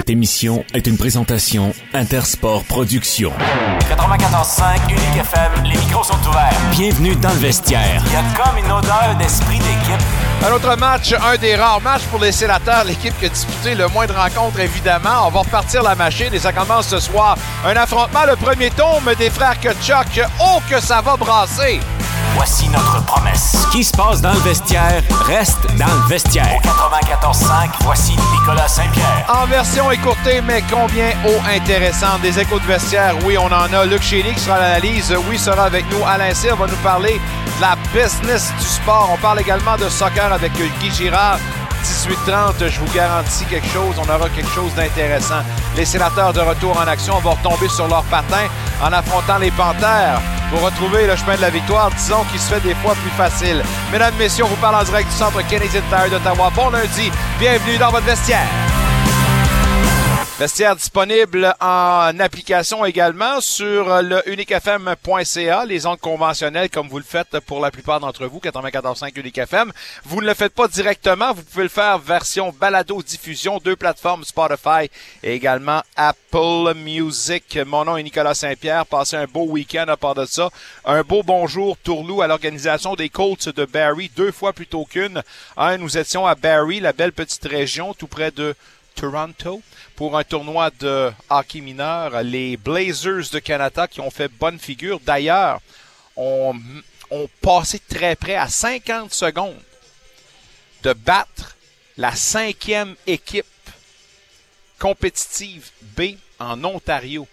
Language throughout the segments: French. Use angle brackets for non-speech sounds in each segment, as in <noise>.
Cette émission est une présentation Intersport Productions. 94.5 Unique FM, les micros sont ouverts. Bienvenue dans le vestiaire. Il y a comme une odeur d'esprit d'équipe. Un autre match, un des rares matchs pour les sénateurs, l'équipe qui a disputé le moins de rencontres, évidemment. On va repartir la machine et ça commence ce soir. Un affrontement, le premier tome des frères Kutchuk. Oh, que ça va brasser! Voici notre promesse. Ce qui se passe dans le vestiaire reste dans le vestiaire. 94.5, voici Nicolas Saint-Pierre. En version écourtée, mais combien haut intéressante. Des échos de vestiaire, oui, on en a. Luc Chény qui sera à l'analyse, oui, sera avec nous. Alain Cyr va nous parler de la business du sport. On parle également de soccer avec Guy Girard. 18-30, je vous garantis quelque chose. On aura quelque chose d'intéressant. Les sénateurs de retour en action vont retomber sur leur patin en affrontant les Panthères pour retrouver le chemin de la victoire, disons qu'il se fait des fois plus facile. Mesdames, Messieurs, on vous parle en direct du centre Canadian Tire d'Ottawa. Bon lundi, bienvenue dans votre vestiaire. Vestiaire disponible en application également sur le uniquefm.ca, les ondes conventionnelles comme vous le faites pour la plupart d'entre vous, 94.5 UniqueFM. Vous ne le faites pas directement, vous pouvez le faire version balado diffusion, deux plateformes Spotify et également Apple Music. Mon nom est Nicolas Saint-Pierre. Passez un beau week-end à part de ça. Un beau bonjour Tourlou à l'organisation des Colts de Barry, deux fois plutôt qu'une. Un, nous étions à Barry, la belle petite région tout près de Toronto pour un tournoi de hockey mineur. Les Blazers de Canada qui ont fait bonne figure. D'ailleurs, ont, passé très près à 50 secondes de battre la cinquième équipe compétitive B en Ontario.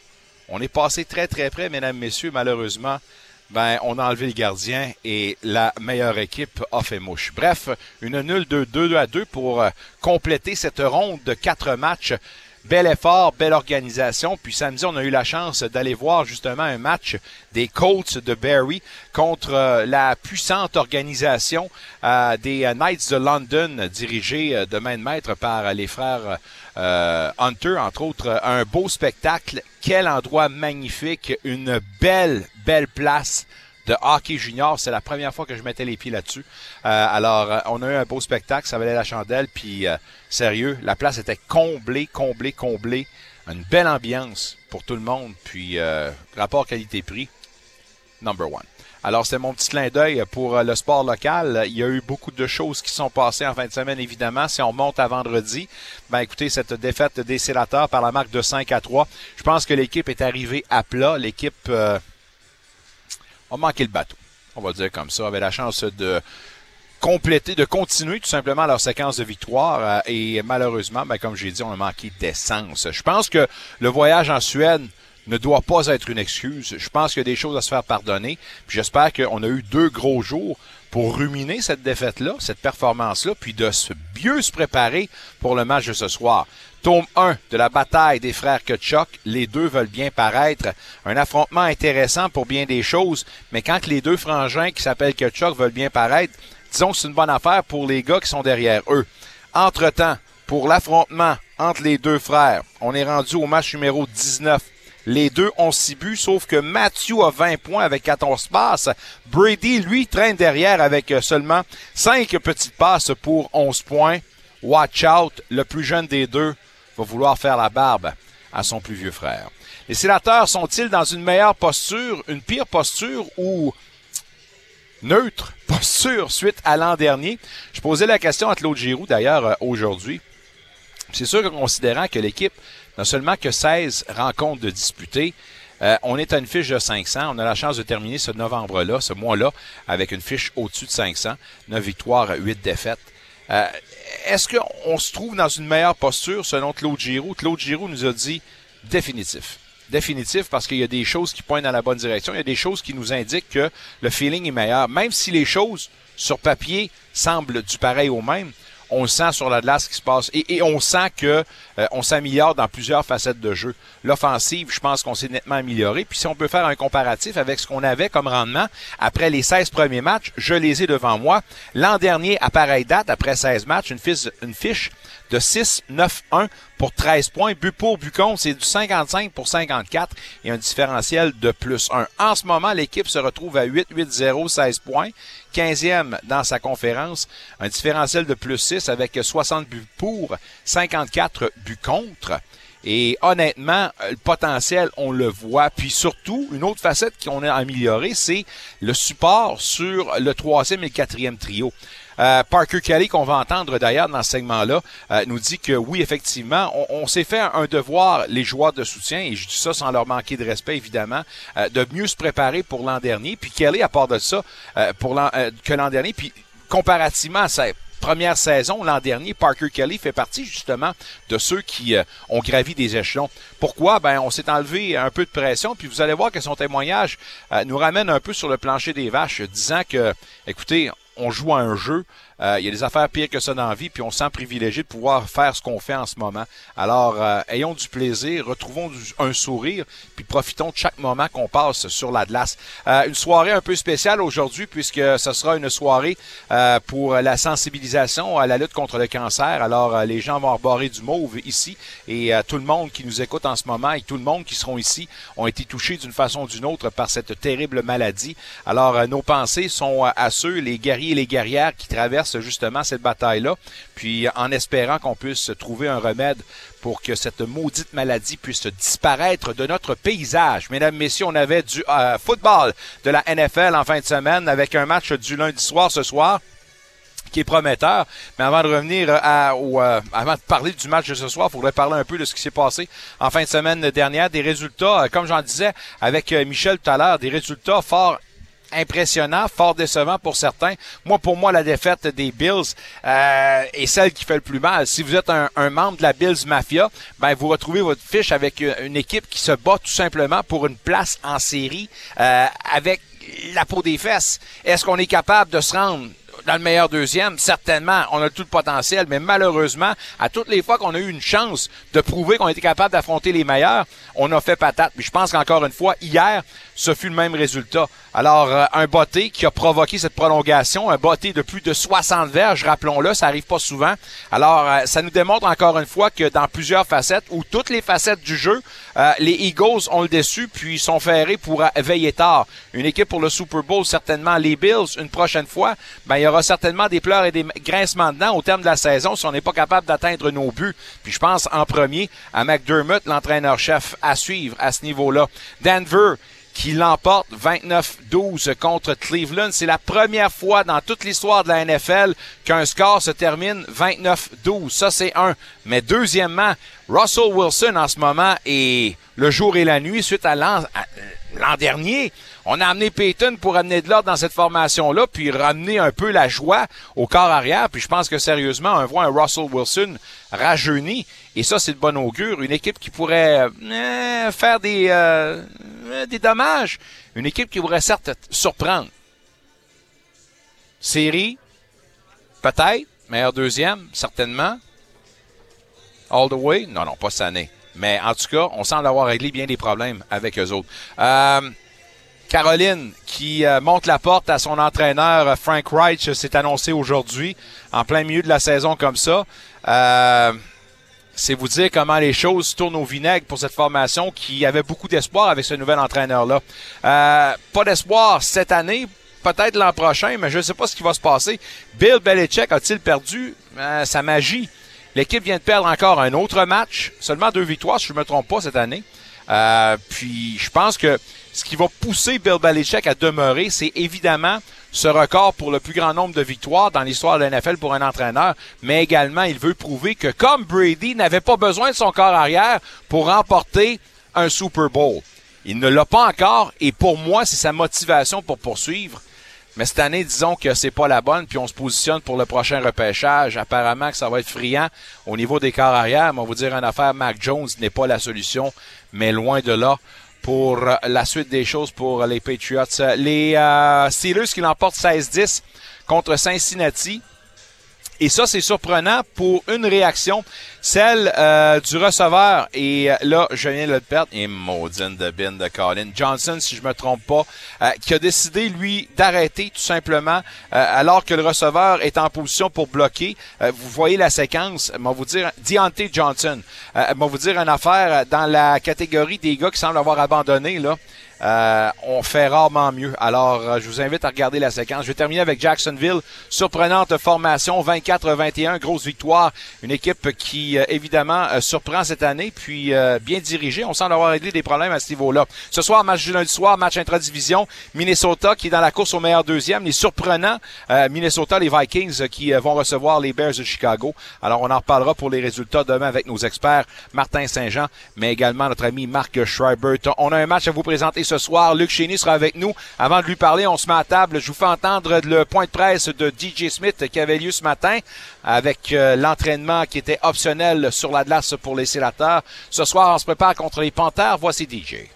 On est passé très très près, mesdames, messieurs, malheureusement. Ben, on a enlevé le gardien et la meilleure équipe a fait mouche. Bref, une nulle de 2 à 2 pour euh, compléter cette ronde de quatre matchs. Bel effort, belle organisation. Puis samedi, on a eu la chance d'aller voir justement un match des Colts de Barry contre euh, la puissante organisation euh, des Knights de London, dirigée de main de maître par les frères euh, Hunter, entre autres. Un beau spectacle. Quel endroit magnifique. Une belle, belle place de hockey junior. C'est la première fois que je mettais les pieds là-dessus. Euh, alors, on a eu un beau spectacle, ça valait la chandelle. Puis, euh, sérieux, la place était comblée, comblée, comblée. Une belle ambiance pour tout le monde. Puis, euh, rapport qualité-prix, number one. Alors, c'est mon petit clin d'œil pour le sport local. Il y a eu beaucoup de choses qui sont passées en fin de semaine, évidemment. Si on monte à vendredi, ben écoutez, cette défaite des sénateurs par la marque de 5 à 3, je pense que l'équipe est arrivée à plat. L'équipe... Euh, a manqué le bateau. On va dire comme ça. Avait la chance de compléter, de continuer tout simplement leur séquence de victoire. et malheureusement, ben, comme j'ai dit, on a manqué d'essence. Je pense que le voyage en Suède ne doit pas être une excuse. Je pense qu'il y a des choses à se faire pardonner. J'espère qu'on a eu deux gros jours pour ruminer cette défaite-là, cette performance-là, puis de se mieux se préparer pour le match de ce soir. Tome 1 de la bataille des frères Kutchuk. Les deux veulent bien paraître. Un affrontement intéressant pour bien des choses, mais quand les deux frangins qui s'appellent Kutchuk veulent bien paraître, disons que c'est une bonne affaire pour les gars qui sont derrière eux. Entre-temps, pour l'affrontement entre les deux frères, on est rendu au match numéro 19. Les deux ont 6 buts, sauf que Matthew a 20 points avec 14 passes. Brady, lui, traîne derrière avec seulement 5 petites passes pour 11 points. Watch out, le plus jeune des deux va vouloir faire la barbe à son plus vieux frère. Les sénateurs sont-ils dans une meilleure posture, une pire posture ou neutre <laughs> posture suite à l'an dernier? Je posais la question à Claude Giroux d'ailleurs aujourd'hui. C'est sûr que considérant que l'équipe n'a seulement que 16 rencontres de disputer, euh, on est à une fiche de 500. On a la chance de terminer ce novembre-là, ce mois-là, avec une fiche au-dessus de 500. 9 victoires, 8 défaites. Euh, Est-ce qu'on se trouve dans une meilleure posture selon Claude Giroux? Claude Giroux nous a dit définitif. Définitif parce qu'il y a des choses qui pointent dans la bonne direction. Il y a des choses qui nous indiquent que le feeling est meilleur. Même si les choses sur papier semblent du pareil au même, on le sent sur la glace ce qui se passe et, et on sent que euh, on s'améliore dans plusieurs facettes de jeu. L'offensive, je pense qu'on s'est nettement amélioré. Puis si on peut faire un comparatif avec ce qu'on avait comme rendement après les 16 premiers matchs, je les ai devant moi. L'an dernier, à pareille date, après 16 matchs, une fiche de 6-9-1 pour 13 points. But pour, but contre, c'est du 55 pour 54 et un différentiel de plus 1. En ce moment, l'équipe se retrouve à 8-8-0, 16 points. 15e dans sa conférence, un différentiel de plus 6 avec 60 buts pour, 54 buts contre. Et honnêtement, le potentiel, on le voit. Puis surtout, une autre facette qu'on a améliorée, c'est le support sur le troisième et le quatrième trio. Euh, Parker Kelly, qu'on va entendre d'ailleurs dans ce segment-là, euh, nous dit que oui, effectivement, on, s'est fait un devoir, les joueurs de soutien, et je dis ça sans leur manquer de respect, évidemment, euh, de mieux se préparer pour l'an dernier. Puis Kelly, à part de ça, que l'an dernier, puis comparativement à sa première saison l'an dernier, Parker Kelly fait partie justement de ceux qui ont gravi des échelons. Pourquoi? Ben, on s'est enlevé un peu de pression, puis vous allez voir que son témoignage nous ramène un peu sur le plancher des vaches, disant que, écoutez, on joue à un jeu. Euh, il y a des affaires pires que ça dans la vie, puis on se sent privilégié de pouvoir faire ce qu'on fait en ce moment. Alors, euh, ayons du plaisir, retrouvons un sourire, puis profitons de chaque moment qu'on passe sur la glace. Euh, une soirée un peu spéciale aujourd'hui, puisque ce sera une soirée pour la sensibilisation à la lutte contre le cancer. Alors, les gens vont rebarrer du mauve ici, et tout le monde qui nous écoute en ce moment et tout le monde qui seront ici ont été touchés d'une façon ou d'une autre par cette terrible maladie. Alors, nos pensées sont à ceux, les guerriers et les guerrières qui traversent justement cette bataille-là, puis en espérant qu'on puisse trouver un remède pour que cette maudite maladie puisse disparaître de notre paysage. Mesdames, Messieurs, on avait du euh, football de la NFL en fin de semaine avec un match du lundi soir ce soir qui est prometteur. Mais avant de revenir à, euh, avant de parler du match de ce soir, il faudrait parler un peu de ce qui s'est passé en fin de semaine dernière. Des résultats, euh, comme j'en disais avec Michel tout à l'heure, des résultats forts impressionnant, fort décevant pour certains. Moi, pour moi, la défaite des Bills euh, est celle qui fait le plus mal. Si vous êtes un, membre de la Bills Mafia, ben vous retrouvez votre fiche avec une équipe qui se bat tout simplement pour une place en série euh, avec la peau des fesses. Est-ce qu'on est capable de se rendre dans le meilleur deuxième, certainement, on a tout le potentiel, mais malheureusement, à toutes les fois qu'on a eu une chance de prouver qu'on était capable d'affronter les meilleurs, on a fait patate. Puis je pense qu'encore une fois, hier, ce fut le même résultat. Alors, euh, un botté qui a provoqué cette prolongation, un botté de plus de 60 verges, rappelons-le, ça arrive pas souvent. Alors, euh, ça nous démontre encore une fois que dans plusieurs facettes, ou toutes les facettes du jeu, euh, les Eagles ont le dessus, puis sont ferrés pour veiller tard. Une équipe pour le Super Bowl, certainement les Bills, une prochaine fois, ben, il y aura certainement des pleurs et des grincements dedans au terme de la saison si on n'est pas capable d'atteindre nos buts. Puis je pense en premier à McDermott, l'entraîneur-chef à suivre à ce niveau-là. Denver, qui l'emporte 29-12 contre Cleveland. C'est la première fois dans toute l'histoire de la NFL qu'un score se termine 29-12. Ça, c'est un. Mais deuxièmement, Russell Wilson en ce moment est le jour et la nuit suite à l'an dernier. On a amené Peyton pour amener de l'ordre dans cette formation-là, puis ramener un peu la joie au corps arrière. Puis je pense que sérieusement, on voit un Russell Wilson rajeuni. Et ça, c'est de bon augure. Une équipe qui pourrait euh, faire des, euh, des dommages. Une équipe qui pourrait certes surprendre. Série, peut-être. Meilleur deuxième, certainement. All the way? Non, non, pas cette année. Mais en tout cas, on semble avoir réglé bien des problèmes avec eux autres. Euh, Caroline qui euh, monte la porte à son entraîneur euh, Frank Reich s'est annoncé aujourd'hui en plein milieu de la saison comme ça. Euh, c'est vous dire comment les choses tournent au vinaigre pour cette formation qui avait beaucoup d'espoir avec ce nouvel entraîneur-là. pas d'espoir cette année, peut-être l'an prochain, mais je ne sais pas ce qui va se passer. Bill Belichick a-t-il perdu? Sa magie? L'équipe vient de perdre encore un autre match, seulement deux victoires, si je ne me trompe pas, cette année. puis je pense que ce qui va pousser Bill Belichick à demeurer, c'est évidemment ce record pour le plus grand nombre de victoires dans l'histoire de la pour un entraîneur, mais également il veut prouver que comme Brady n'avait pas besoin de son corps arrière pour remporter un Super Bowl. Il ne l'a pas encore et pour moi, c'est sa motivation pour poursuivre. Mais cette année, disons que c'est pas la bonne, puis on se positionne pour le prochain repêchage. Apparemment que ça va être friand au niveau des corps arrière. Mais on va vous dire une affaire, Mac Jones n'est pas la solution, mais loin de là pour la suite des choses pour les Patriots. Les euh, Steelers qui l'emportent 16-10 contre Cincinnati. Et ça, c'est surprenant pour une réaction. celle euh, du receveur. Et euh, là, je viens de le perdre. Et maudine de bin de Colin Johnson, si je me trompe pas, euh, qui a décidé, lui, d'arrêter tout simplement alors que le receveur est en position pour bloquer. vous voyez la séquence. Je vous dire, Deontay Johnson. je vous dire une affaire dans la catégorie des gars qui semblent avoir abandonné, là. Euh, on fait rarement mieux. Alors, euh, je vous invite à regarder la séquence. Je vais terminer avec Jacksonville. Surprenante formation, 24-21, grosse victoire. Une équipe qui, euh, évidemment, surprend cette année, puis bien dirigée. On semble avoir réglé des problèmes à ce niveau-là. Ce soir, match du lundi soir, match intra-division. Minnesota qui est dans la course au meilleur deuxième. Les surprenants, Minnesota, les Vikings qui vont recevoir les Bears de Chicago. Alors, on en reparlera pour les résultats demain avec nos experts, Martin Saint-Jean, mais également notre ami Marc Schreiber. On a un match à vous présenter ce soir. Luc Chény sera avec nous. Avant de lui parler, on se met à table. Je vous fais entendre le point de presse de DJ Smith qui avait lieu ce matin avec euh, l'entraînement qui était optionnel sur la glace pour les sénateurs. Ce soir, on se prépare contre les Panthers. Voici DJ.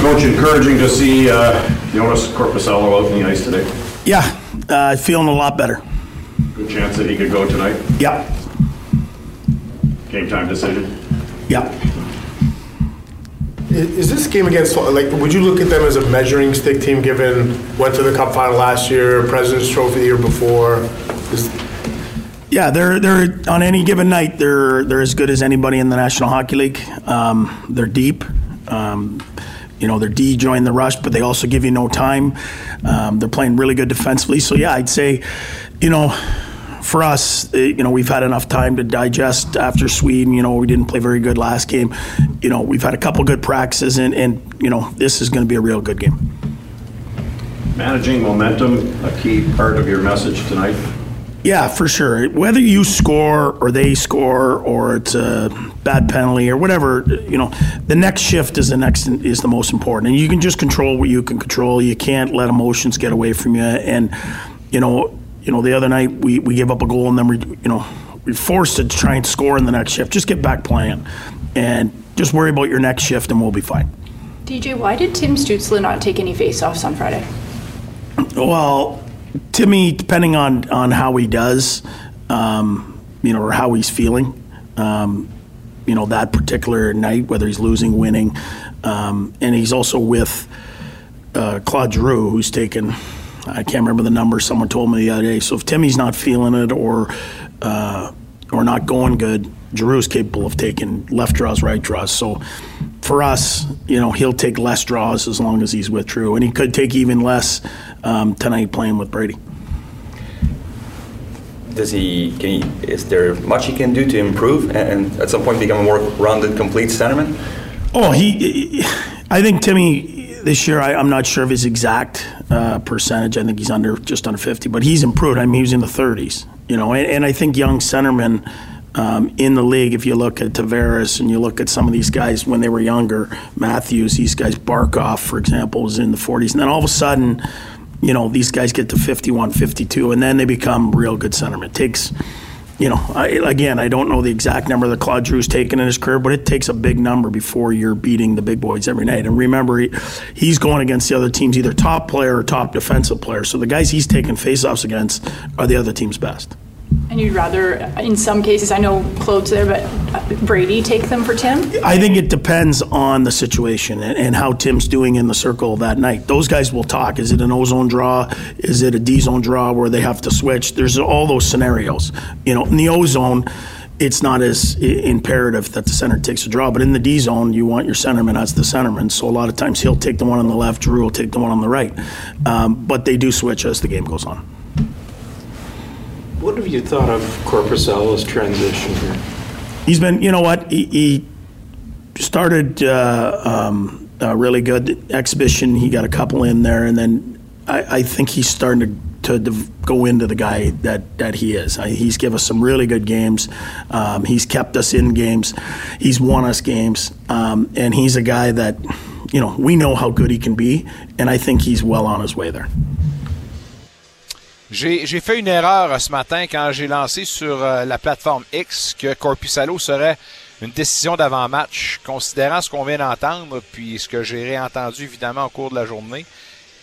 Coach, encouraging to see uh, Jonas Corpusalo out in the ice today. Yeah, uh, feeling a lot better. Good chance that he could go tonight. Yeah. Game time decision. Yeah. Is this game against like? Would you look at them as a measuring stick team? Given went to the Cup final last year, President's Trophy the year before. Is, yeah, they're they're on any given night they're they're as good as anybody in the National Hockey League. Um, they're deep. Um, you know, they're D joined the rush, but they also give you no time. Um, they're playing really good defensively. So yeah, I'd say, you know, for us, eh, you know, we've had enough time to digest after Sweden. You know, we didn't play very good last game. You know, we've had a couple good practices, and, and you know, this is going to be a real good game. Managing momentum, a key part of your message tonight. Yeah, for sure. Whether you score or they score or it's a bad penalty or whatever, you know, the next shift is the next is the most important. And you can just control what you can control. You can't let emotions get away from you. And you know, you know, the other night we, we gave up a goal and then we, you know, we forced it to try and score in the next shift. Just get back playing and just worry about your next shift and we'll be fine. DJ, why did Tim Stutzla not take any face-offs on Friday? Well, Timmy, depending on, on how he does, um, you know, or how he's feeling, um, you know, that particular night, whether he's losing, winning, um, and he's also with uh, Claude Giroux, who's taken I can't remember the number. Someone told me the other day. So if Timmy's not feeling it or uh, or not going good, Giroux's capable of taking left draws, right draws. So for us, you know, he'll take less draws as long as he's with Drew, and he could take even less um, tonight playing with Brady. Does he? Can he? Is there much he can do to improve and at some point become a more rounded, complete centerman? Oh, he. I think Timmy this year, I, am not sure of his exact uh, percentage. I think he's under just under 50, but he's improved. I mean, he was in the 30s, you know, and, and I think young centermen um, in the league, if you look at Tavares and you look at some of these guys when they were younger, Matthews, these guys, Barkoff, for example, was in the 40s, and then all of a sudden, you know, these guys get to 51, 52, and then they become real good centermen. It takes you know, I, again, I don't know the exact number that Claude Drew's taken in his career, but it takes a big number before you're beating the big boys every night. And remember, he, he's going against the other team's either top player or top defensive player. So the guys he's taking faceoffs against are the other team's best. And you'd rather, in some cases, I know Claude's there, but Brady take them for Tim? I think it depends on the situation and, and, how Tim's doing in the circle that night. Those guys will talk. Is it an ozone draw? Is it a D zone draw where they have to switch? There's all those scenarios. You know, in the ozone, it's not as imperative that the center takes a draw. But in the D zone, you want your centerman as the centerman. So a lot of times he'll take the one on the left, Drew will take the one on the right. Um, but they do switch as the game goes on. What have you thought of Corpusala's transition here? He's been, you know what, he, he started uh, um, a really good exhibition. He got a couple in there, and then I, I think he's starting to, to, go into the guy that, that he is. I, he's given us some really good games. Um, he's kept us in games. He's won us games, um, and he's a guy that, you know, we know how good he can be, and I think he's well on his way there. J'ai fait une erreur ce matin quand j'ai lancé sur euh, la plateforme X que Corpusalo serait une décision d'avant-match, considérant ce qu'on vient d'entendre, puis ce que j'ai réentendu évidemment au cours de la journée,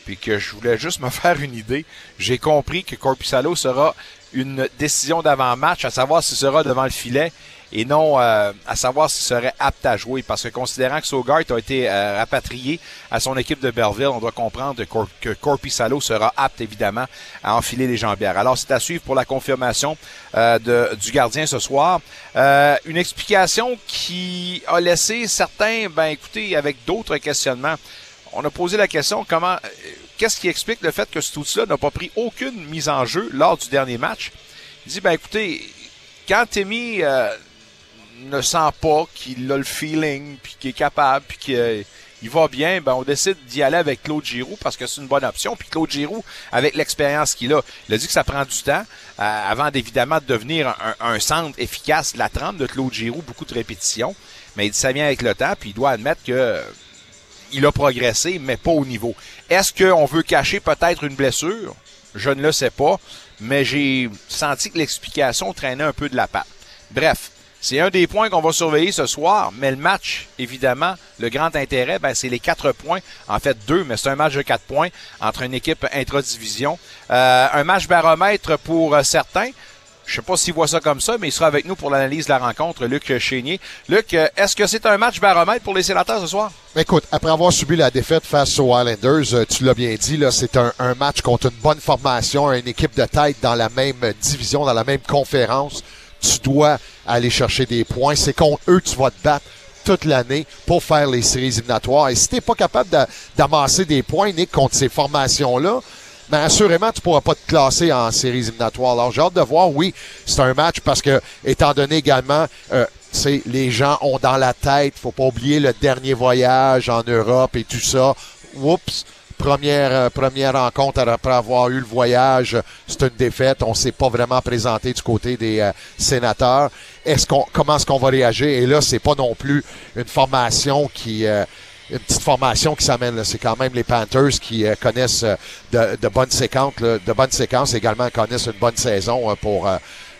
puis que je voulais juste me <laughs> faire une idée. J'ai compris que Corpusalo sera une décision d'avant-match, à savoir s'il sera devant le filet. Et non euh, à savoir s'il serait apte à jouer. Parce que considérant que Sogart a été euh, rapatrié à son équipe de Belleville, on doit comprendre que, Cor que Corpissalo sera apte évidemment à enfiler les jambières. Alors c'est à suivre pour la confirmation euh, de, du gardien ce soir. Une explication qui a laissé certains, ben écoutez, avec d'autres questionnements. On a posé la question comment, qu'est-ce qui explique le fait que ce outil-là n'a pas pris aucune mise en jeu lors du dernier match? Il dit, ben écoutez, quand Timmy euh, ne sent pas qu'il a le feeling, puis qu'il est capable, puis qu'il il va bien, ben on décide d'y aller avec Claude Giroux parce que c'est une bonne option. Puis Claude Giroux, avec l'expérience qu'il a, il a dit que ça prend du temps euh, avant d'évidemment de devenir un, centre efficace. La trempe de Claude Giroux, beaucoup de répétitions, mais il dit ça vient avec le temps, puis il doit admettre que il a progressé, mais pas au niveau. Est-ce qu'on veut cacher peut-être une blessure? Je ne le sais pas, mais j'ai senti que l'explication traînait un peu de la patte. Bref, c'est un des points qu'on va surveiller ce soir, mais le match, évidemment, le grand intérêt, ben, c'est les quatre points. En fait, deux, mais c'est un match de quatre points entre une équipe intra-division. Euh, un match baromètre pour certains. Je sais pas s'il voit ça comme ça, mais il sera avec nous pour l'analyse de la rencontre, Luc Chénier. Luc, est-ce que c'est un match baromètre pour les sénateurs ce soir? Écoute, après avoir subi la défaite face aux Islanders, euh, tu l'as bien dit, c'est un, match contre une bonne formation, une équipe de tête dans la même division, dans la même conférence. Tu dois aller chercher des points. C'est contre eux que tu vas te battre toute l'année pour faire les séries éliminatoires. Et si t'es pas capable d'amasser des points, Nick, contre ces formations-là, mais assurément, tu pourras pas te classer en séries éliminatoires. Alors, j'ai hâte de voir. Oui, c'est un match parce que, étant donné également, euh, les gens ont dans la tête, faut pas oublier le dernier voyage en Europe et tout ça. Oups! Première, euh, première rencontre après avoir eu le voyage, c'est une défaite. On s'est pas vraiment présenté du côté des euh, sénateurs. Est-ce qu'on, comment est-ce qu'on va réagir? Et là, c'est pas non plus une formation qui, euh, une petite formation qui s'amène. C'est quand même les Panthers qui euh, connaissent de, de, bonnes séquences, là, de bonnes séquences également connaissent une bonne saison pour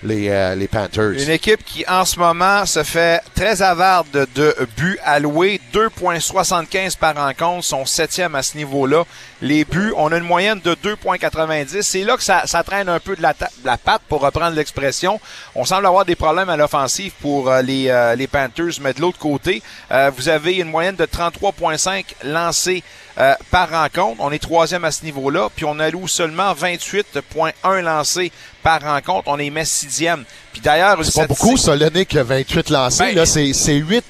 les, les, Panthers. Une équipe qui, en ce moment, se fait très avarde de buts alloués. 2,75 par rencontre, son septième à ce niveau-là. Les buts, on a une moyenne de 2,90. C'est là que ça, ça, traîne un peu de la, de la patte, pour reprendre l'expression. On semble avoir des problèmes à l'offensive pour euh, les, euh, les Panthers, mais de l'autre côté, euh, vous avez une moyenne de 33,5 lancés euh, par rencontre. On est troisième à ce niveau-là. Puis on alloue seulement 28,1 lancés par rencontre. On est met sixième. Puis d'ailleurs, c'est pas beaucoup, ça, que 28 lancés. Ben, là, c'est, 8-9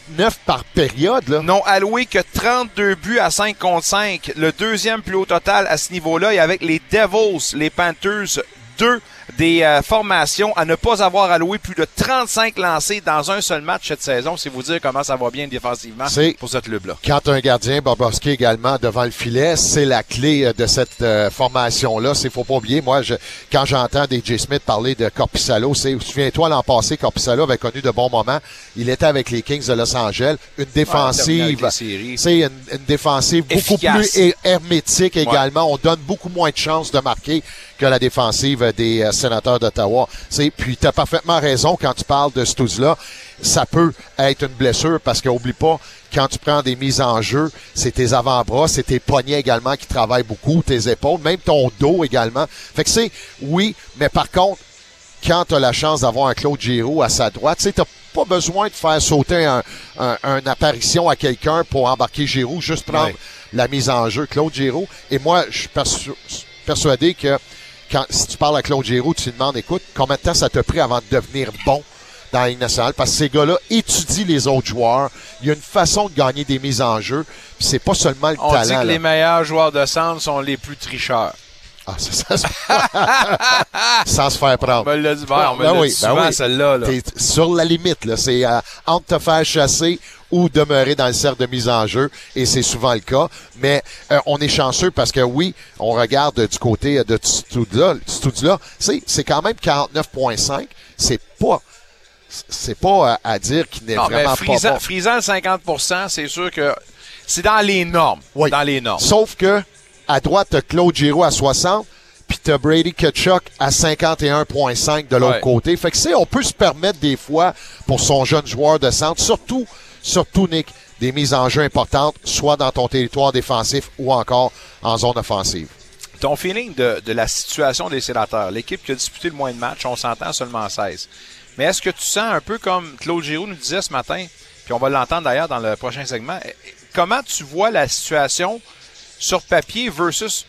par période. Là. Non alloué que 32 buts à 5 contre 5. Le deuxième plus haut total à ce niveau-là. Et avec les Devils, les Panthers, 2 des euh, formations à ne pas avoir alloué plus de 35 lancés dans un seul match cette saison. C'est vous dire comment ça va bien défensivement pour ce club-là. Quand un gardien, Bobrovski également devant le filet, c'est la clé euh, de cette euh, formation-là. C'est faut pas oublier. Moi, je, quand j'entends DJ Smith parler de Corpissalo, c'est souviens-toi l'an passé, Corpissalo avait connu de bons moments. Il était avec les Kings de Los Angeles, une défensive, c'est une, une, défensive beaucoup plus hermétique également. On donne beaucoup moins de chances de marquer que la défensive des sénateur d'Ottawa. Puis tu as parfaitement raison quand tu parles de ce là Ça peut être une blessure parce qu'oublie pas, quand tu prends des mises en jeu, c'est tes avant-bras, c'est tes poignets également qui travaillent beaucoup, tes épaules, même ton dos également. Fait que c'est, oui, mais par contre, quand tu as la chance d'avoir un Claude Giroux à sa droite, tu n'as pas besoin de faire sauter un, un, apparition à quelqu'un pour embarquer Giroux, juste prendre la mise en jeu. Claude Giroux, et moi, je suis persuadé que quand, si tu parles à Claude Giroux, tu lui demandes, écoute, combien de temps ça t'a pris avant de devenir bon dans la Ligue nationale? Parce que ces gars-là étudient les autres joueurs. Il y a une façon de gagner des mises en jeu. C'est pas seulement le On talent. Dit que les meilleurs joueurs de centre sont les plus tricheurs. Ah, ça, ça, sans se faire <laughs> prendre. On me l'a dit, on me ben oui, souvent, ben oui. celle-là. Là. sur la limite, là. C'est euh, entre te faire chasser ou demeurer dans le cercle de mise en jeu, et c'est souvent le cas. Mais euh, on est chanceux parce que oui, on regarde du côté de Studio-là, Studio c'est, c'est quand même 49.5. C'est pas c'est pas à, dire qu'il n'est vraiment frisant, pas bon. Frisant 50% c'est sûr que c'est dans les normes. Oui. Dans les normes. Sauf que à droite, t'as Claude Giroux à 60, puis t'as Brady Kachuk à 51,5 de l'autre ouais. côté. Fait que c'est, on peut se permettre des fois, pour son jeune joueur de centre, surtout, surtout Nick, des mises en jeu importantes, soit dans ton territoire défensif ou encore en zone offensive. Ton feeling de, de la situation des sénateurs, l'équipe qui a disputé le moins de matchs, on s'entend seulement 16. Mais est-ce que tu sens un peu comme Claude Giroux nous disait ce matin, puis on va l'entendre d'ailleurs dans le prochain segment, eh, comment tu vois la situation sur papier versus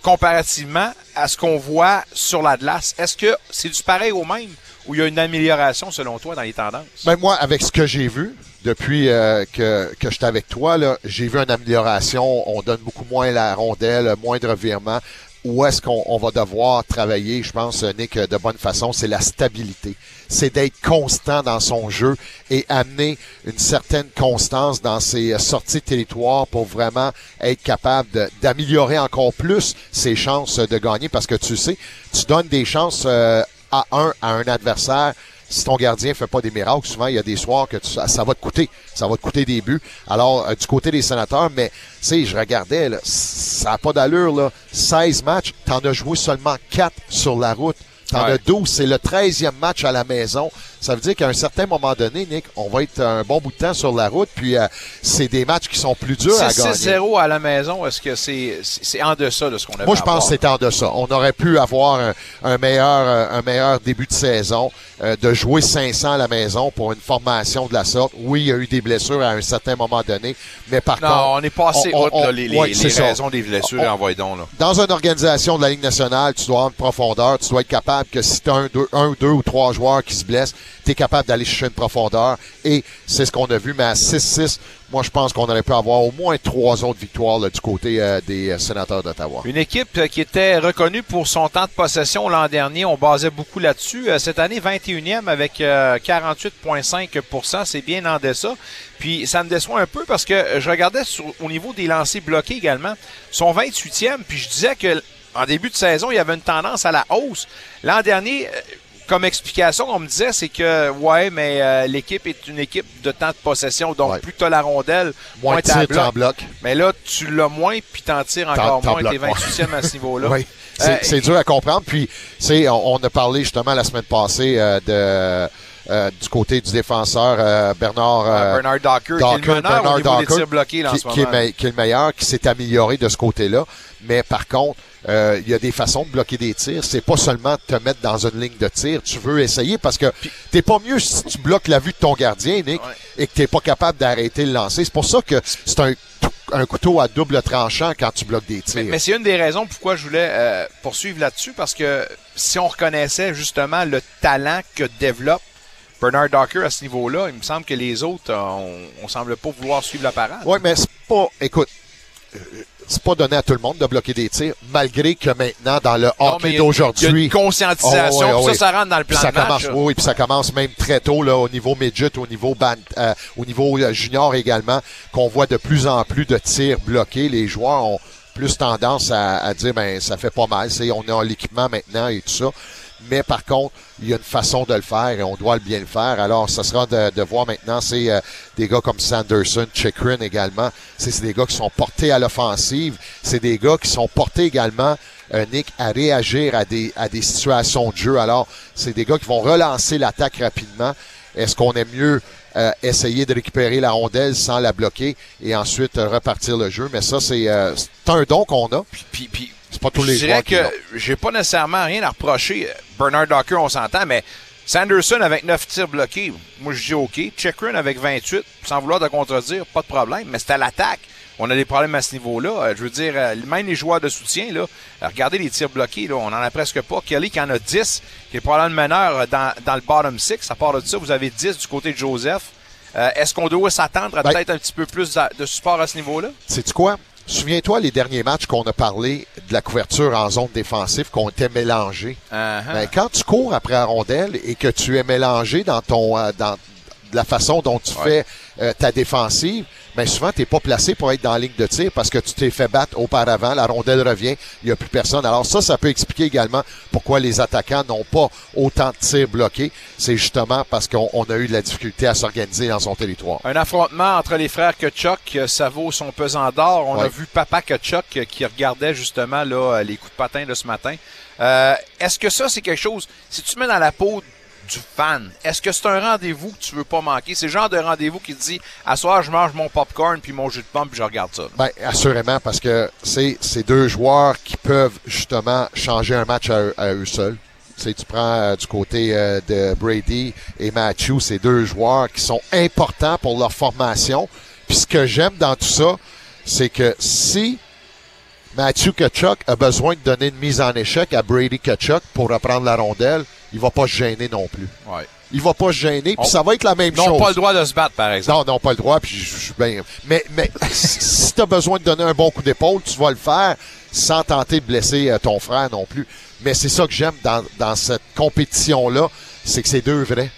comparativement à ce qu'on voit sur la glace? Est-ce que c'est du pareil au même ou il y a une amélioration selon toi dans les tendances? Ben moi, avec ce que j'ai vu depuis euh, que, que j'étais avec toi, j'ai vu une amélioration. On donne beaucoup moins la rondelle, moins de revirements. Où est-ce qu'on on va devoir travailler, je pense, Nick, de bonne façon, c'est la stabilité. C'est d'être constant dans son jeu et amener une certaine constance dans ses sorties de territoire pour vraiment être capable d'améliorer encore plus ses chances de gagner. Parce que tu sais, tu donnes des chances euh, à un à un adversaire si ton gardien fait pas des miracles, souvent il y a des soirs que tu- ça, ça va te coûter. Ça va te coûter des buts. Alors, euh, du côté des sénateurs, mais tu sais, je regardais, là, ça n'a pas d'allure. Là. 16 matchs, t'en as joué seulement 4 sur la route. T'en Ouais. as 12, c'est le 13e match à la maison. Ça veut dire qu'à un certain moment donné, Nick, on va être un bon bout de temps sur la route, puis euh, c'est des matchs qui sont plus durs à gagner. 6-0 à la maison, est-ce que c'est c'est c'est en deçà de ce qu'on a Moi, je pense que c'était en deçà. On aurait pu avoir un, un meilleur, euh, un meilleur début de saison, euh, de jouer 500 à la maison pour une formation de la sorte. Oui, il y a eu des blessures à un certain moment donné, mais par contre... Non, on est passé on- là, les, les- ouais, les c'est ça. raisons des blessures, On- envoyez donc. Là. Dans une organisation de la Ligue nationale, tu dois avoir une profondeur, tu dois être capable que si tu as un, deux, un, deux ou trois joueurs qui se blessent, tu es capable d'aller chercher une profondeur. Et c'est ce qu'on a vu, mais à 6-6, moi je pense qu'on aurait pu avoir au moins trois autres victoires du côté euh, des euh, sénateurs d'Ottawa. Une équipe euh, qui était reconnue pour son temps de possession l'an dernier, on basait beaucoup là-dessus. Cette année, 21e avec euh, 48,5% c'est bien en deçà. Puis ça me déçoit un peu parce que je regardais au niveau des lancers bloqués également, son 28e, puis je disais que en début de saison, il y avait une tendance à la hausse. L'an dernier, comme explication, on me disait, c'est que, ouais, mais euh, l'équipe est une équipe de temps de possession. Donc, Ouais. plus tu as la rondelle, Moins moins tu en bloques. Mais là, tu l'as moins, puis t'en tires encore moins. T'es bloques 28e à ce niveau-là. <laughs> Oui. C'est Euh, c'est dur à comprendre. Puis, on, on a parlé justement la semaine passée euh, de euh, du côté du défenseur euh, Bernard Euh, Bernard Docker, qui est le meneur au niveau des tirs bloqués, là, en qui, ce qui est moment. me- qui est le meilleur, qui s'est amélioré de ce côté-là. Mais par contre, euh, il y a des façons de bloquer des tirs. C'est pas seulement te mettre dans une ligne de tir. Tu veux essayer parce que t'es pas mieux si tu bloques la vue de ton gardien, Nick, et que t'es pas capable d'arrêter le lancer. C'est pour ça que c'est un, un couteau à double tranchant quand tu bloques des tirs. Mais, mais c'est une des raisons pourquoi je voulais euh, poursuivre là-dessus, parce que si on reconnaissait justement le talent que développe Bernard Docker à ce niveau-là, il me semble que les autres, euh, on, on semble pas vouloir suivre la parade. Oui, mais c'est pas. Écoute, c'est pas donné à tout le monde de bloquer des tirs, malgré que maintenant, dans le hockey d'aujourd'hui. il y a une conscientisation, Oh, ça, ça rentre dans le plan Puis ça de match, commence, là. oui, puis ça commence même très tôt là, au niveau midget, au niveau euh, au niveau euh, junior également, qu'on voit de plus en plus de tirs bloqués. Les joueurs ont plus tendance à, à dire ben ça fait pas mal, c'est on a l'équipement maintenant et tout ça. Mais par contre, il y a une façon de le faire et on doit bien le faire. Alors, ça sera de, voir maintenant, c'est euh, des gars comme Sanderson, Chikrin également. C'est des gars qui sont portés à l'offensive. C'est des gars qui sont portés également, euh, Nick, à réagir à des, à des situations de jeu. Alors, c'est des gars qui vont relancer l'attaque rapidement. Est-ce qu'on aime mieux euh, essayer de récupérer la rondelle sans la bloquer et ensuite repartir le jeu? Mais ça, c'est un don qu'on a. Puis, puis c'est pas tous les je joueurs dirais que j'ai pas nécessairement rien à reprocher. Bernard Docker, on s'entend, mais Sanderson avec 9 tirs bloqués, moi je dis OK. Chekrin avec 28, sans vouloir te contredire, pas de problème, mais c'est à l'attaque. On a des problèmes à ce niveau-là. Euh, Je veux dire, euh, même les joueurs de soutien, là, euh, regardez les tirs bloqués, là, on en a presque pas. Kelly qui en a 10, qui est probablement le meneur dans, dans le bottom 6. À part de ça, vous avez 10 du côté de Joseph. Euh, Est-ce qu'on doit s'attendre à Ben- peut-être un petit peu plus de support à ce niveau-là? Sais-tu quoi? Souviens-toi les derniers matchs qu'on a parlé de la couverture en zone défensive, qu'on était mélangés. Uh-huh. Ben, quand tu cours après la rondelle et que tu es mélangé dans ton euh, dans la façon dont tu fais euh, ta défensive, ben souvent tu n'es pas placé pour être dans la ligne de tir parce que tu t'es fait battre auparavant, la rondelle revient, il n'y a plus personne. Alors ça, ça peut expliquer également pourquoi les attaquants n'ont pas autant de tirs bloqués. C'est justement parce qu'on on a eu de la difficulté à s'organiser dans son territoire. Un affrontement entre les frères Kachuk, euh, ça vaut son pesant d'or. On a vu Papa Kachuk euh, qui regardait justement là, euh, les coups de patin de ce matin. Euh, est-ce que ça, c'est quelque chose, si tu te mets dans la peau du fan, est-ce que c'est un rendez-vous que tu veux pas manquer? C'est le genre de rendez-vous qui te dit, à soir, je mange mon popcorn puis mon jus de pomme puis je regarde ça. Ben, assurément, parce que c'est ces deux joueurs qui peuvent justement changer un match à eux, seuls. Sais, tu prends euh, du côté euh, de Brady et Matthew, ces deux joueurs qui sont importants pour leur formation. Puis ce que j'aime dans tout ça, c'est que si Matthew Kachuk a besoin de donner une mise en échec à Brady Kachuk pour reprendre la rondelle, il va pas se gêner non plus. Ouais. Il va pas se gêner, puis ça va être la même Ils n'ont chose. pas le droit de se battre, par exemple. Non, non, pas le droit, puis je suis bien. Mais, mais <laughs> si tu as besoin de donner un bon coup d'épaule, tu vas le faire sans tenter de blesser euh, ton frère non plus. Mais c'est ça que j'aime dans, dans cette compétition-là, c'est que c'est deux vrais.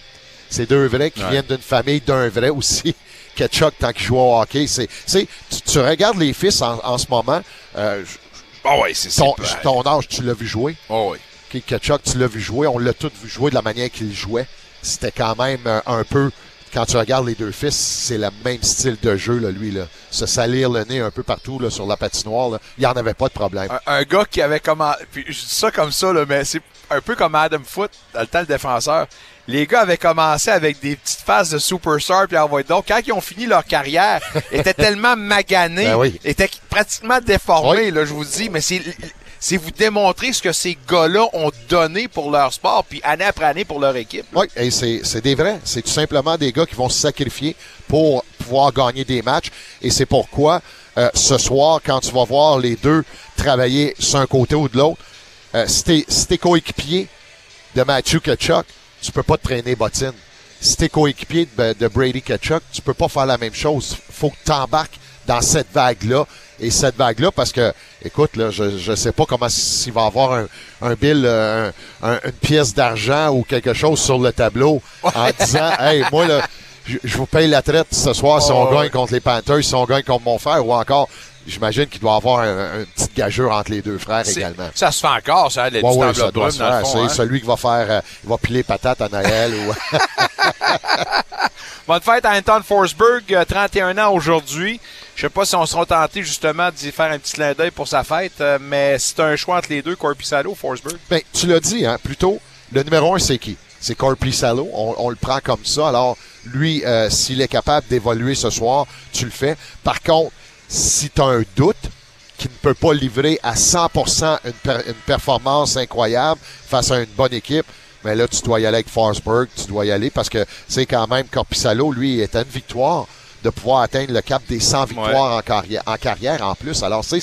C'est deux vrais qui Ouais. viennent d'une famille d'un vrai aussi. <laughs> Ketchuk, tant qu'il joue au hockey, c'est, tu, tu regardes les fils en, en ce moment, euh, Ah ouais, c'est ton, ton âge, tu l'as vu jouer. Oh oui. Ok, Kachuk, tu l'as vu jouer. On l'a tous vu jouer de la manière qu'il jouait. C'était quand même euh, un peu. Quand tu regardes les deux fils, c'est le même style de jeu, là, lui. Là. Se salir le nez un peu partout là, sur la patinoire, là. il n'y en avait pas de problème. Un, un gars qui avait commencé. Puis je dis ça comme ça, là, mais c'est un peu comme Adam Foote, dans le temps le défenseur. Les gars avaient commencé avec des petites phases de superstar, puis envoyé donc quand ils ont fini leur carrière, <laughs> étaient tellement maganés, Ben oui. étaient pratiquement déformés, Oui. là, je vous dis, mais c'est c'est vous démontrer ce que ces gars-là ont donné pour leur sport, puis année après année pour leur équipe. Oui, et c'est, des vrais. C'est tout simplement des gars qui vont se sacrifier pour pouvoir gagner des matchs. Et c'est pourquoi, euh, ce soir, quand tu vas voir les deux travailler sur un côté ou de l'autre, euh, si t'es, si coéquipier de Matthew Kachuk, tu peux pas te traîner bottine. Si t'es coéquipier de, Brady Kachuk, tu peux pas faire la même chose. Faut que tu embarques dans cette vague-là. Et cette vague-là, parce que, écoute, là, je, je sais pas comment s'il va avoir un, un bill, euh, un- un- une pièce d'argent ou quelque chose sur le tableau en disant, hey, moi, là, je, je vous paye la traite ce soir si on gagne ouais. contre les Panthers, si on gagne contre mon frère, ou encore, j'imagine qu'il doit avoir un, un petit gageure entre les deux frères également. Ça se fait encore, ça, les Ouais, ouais, ça doit se faire. C'est hein. celui qui va faire, euh, il va piler patate à Noël ou. <laughs> Bonne fête à Anton Forsberg, euh, 31 ans aujourd'hui. Je sais pas si on sera tenté justement d'y faire un petit clin d'œil pour sa fête, euh, mais c'est un choix entre les deux, Corpissalo, Forsberg. Ben, tu l'as dit, hein, plutôt, le numéro un, c'est qui? C'est Corpy Salo. On, le prend comme ça. Alors, lui, euh, s'il est capable d'évoluer ce soir, tu le fais. Par contre, si tu as un doute qu'il ne peut pas livrer à 100% une, per- une performance incroyable face à une bonne équipe, mais là, tu dois y aller avec Forsberg, tu dois y aller parce que c'est quand même Corpissalo, lui, est une victoire de pouvoir atteindre le cap des 100 victoires en, carrière, en carrière en plus. Alors, c'est,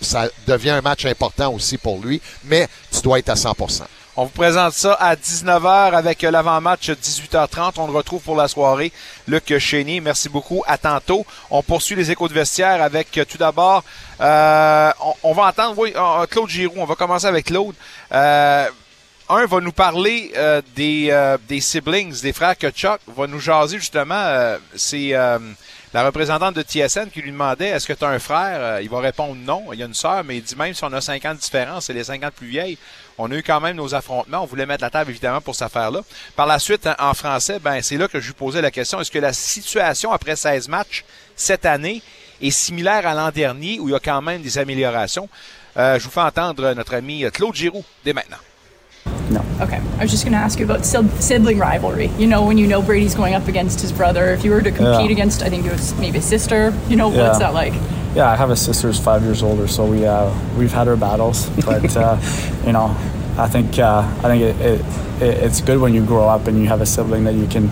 ça devient un match important aussi pour lui, mais tu dois être à 100%. On vous présente ça à 19h avec l'avant-match 18h30. On le retrouve pour la soirée. Luc Chénier, merci beaucoup. À tantôt. On poursuit les échos de vestiaire avec euh, tout d'abord, euh, on, on va entendre oui, euh, Claude Giroux. On va commencer avec Claude. Euh, un va nous parler euh, des, euh, des siblings, des frères Kachuk. Va nous jaser justement. euh, c'est euh, la représentante de TSN qui lui demandait est-ce que tu as un frère? Euh, Il va répondre non. Il y a une sœur, mais il dit même si on a 5 ans de différence, c'est les 5 ans de plus vieilles. On a eu quand même nos affrontements. On voulait mettre la table évidemment pour cette affaire-là. Par la suite, en français, ben c'est là que je lui posais la question est-ce que la situation après 16 matchs cette année est similaire à l'an dernier où il y a quand même des améliorations? Je vous fais entendre notre ami Claude Giroux dès maintenant. Okay. I was just going to ask you about sibling rivalry. You know, when you know Brady's going up against his brother, if you were to compete Yeah. against, I think it was maybe a sister, you know, what's that like? Yeah, I have a sister who's five years older, so we uh, we've had our battles, but <laughs> uh, you know, I think uh, I think it, it, it it's good when you grow up and you have a sibling that you can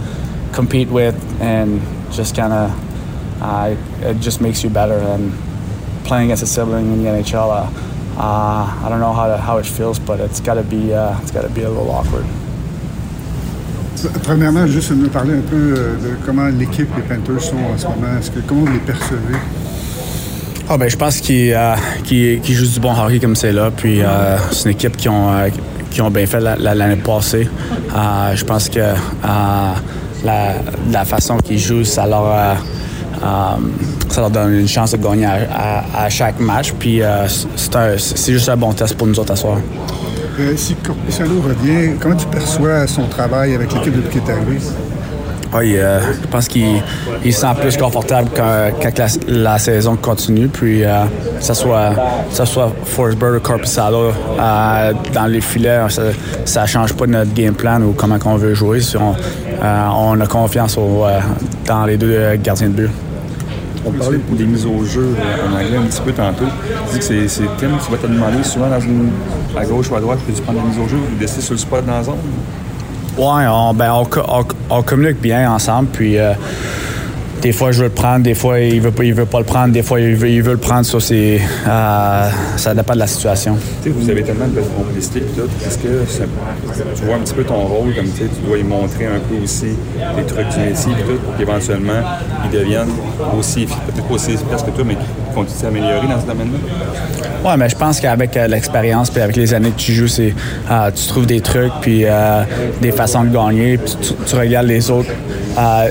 compete with and just kind of uh, it just makes you better and playing against a sibling in the NHL. Uh, I don't know how to, how it feels, but it's got to be uh, it's got to be a little awkward. Premièrement, juste nous parler un peu euh, de comment l'équipe, les Panthers sont en ce moment. Est-ce que, comment vous les percevez? Ah ben, je pense qu'ils euh, jouent du bon hockey comme c'est là. Puis euh, c'est une équipe qui ont, euh, qui ont bien fait la- la- l'année passée. Euh, je pense que euh, la, la façon qu'ils jouent, ça leur, ça leur donne une chance de gagner à, chaque match. Puis euh, c'est juste un bon test pour nous autres à soir. Euh, si Corpissalo revient, comment tu perçois son travail avec l'équipe depuis qu'il est arrivé? Oui, euh, je pense qu'il il se sent plus confortable quand, quand la, la saison continue. Puis, euh, que ce soit, que ce soit Forsberg ou Corpissalo euh, dans les filets, ça ne change pas notre game plan ou comment on veut jouer. Si on, on a confiance au, dans les deux gardiens de but. On parlait des mises au jeu en anglais un petit peu tantôt. Tu dis que c'est Tim qui va te demander souvent dans une, à gauche ou à droite, peux-tu prendre la mise au jeu ou décider sur le spot dans la zone? Ouais, on, ben, on, on, on communique bien ensemble, puis euh, des fois je veux le prendre, des fois il veut il veut pas le prendre, des fois il veut, il le prendre. Ça, c'est, euh, ça dépend de la situation. Tu sais, vous avez tellement de complicité et tout. Est-ce que tu vois un petit peu ton rôle comme tu dois y montrer un peu aussi les trucs du métier et tout pour qu'éventuellement ils deviennent aussi, peut-être pas aussi efficaces que toi, mais qu'ils continuent à s'améliorer dans ce domaine-là? Ouais, mais je pense qu'avec euh, l'expérience puis avec les années que tu joues, c'est euh, tu trouves des trucs puis euh, des façons de gagner. Puis tu, tu regardes les autres euh,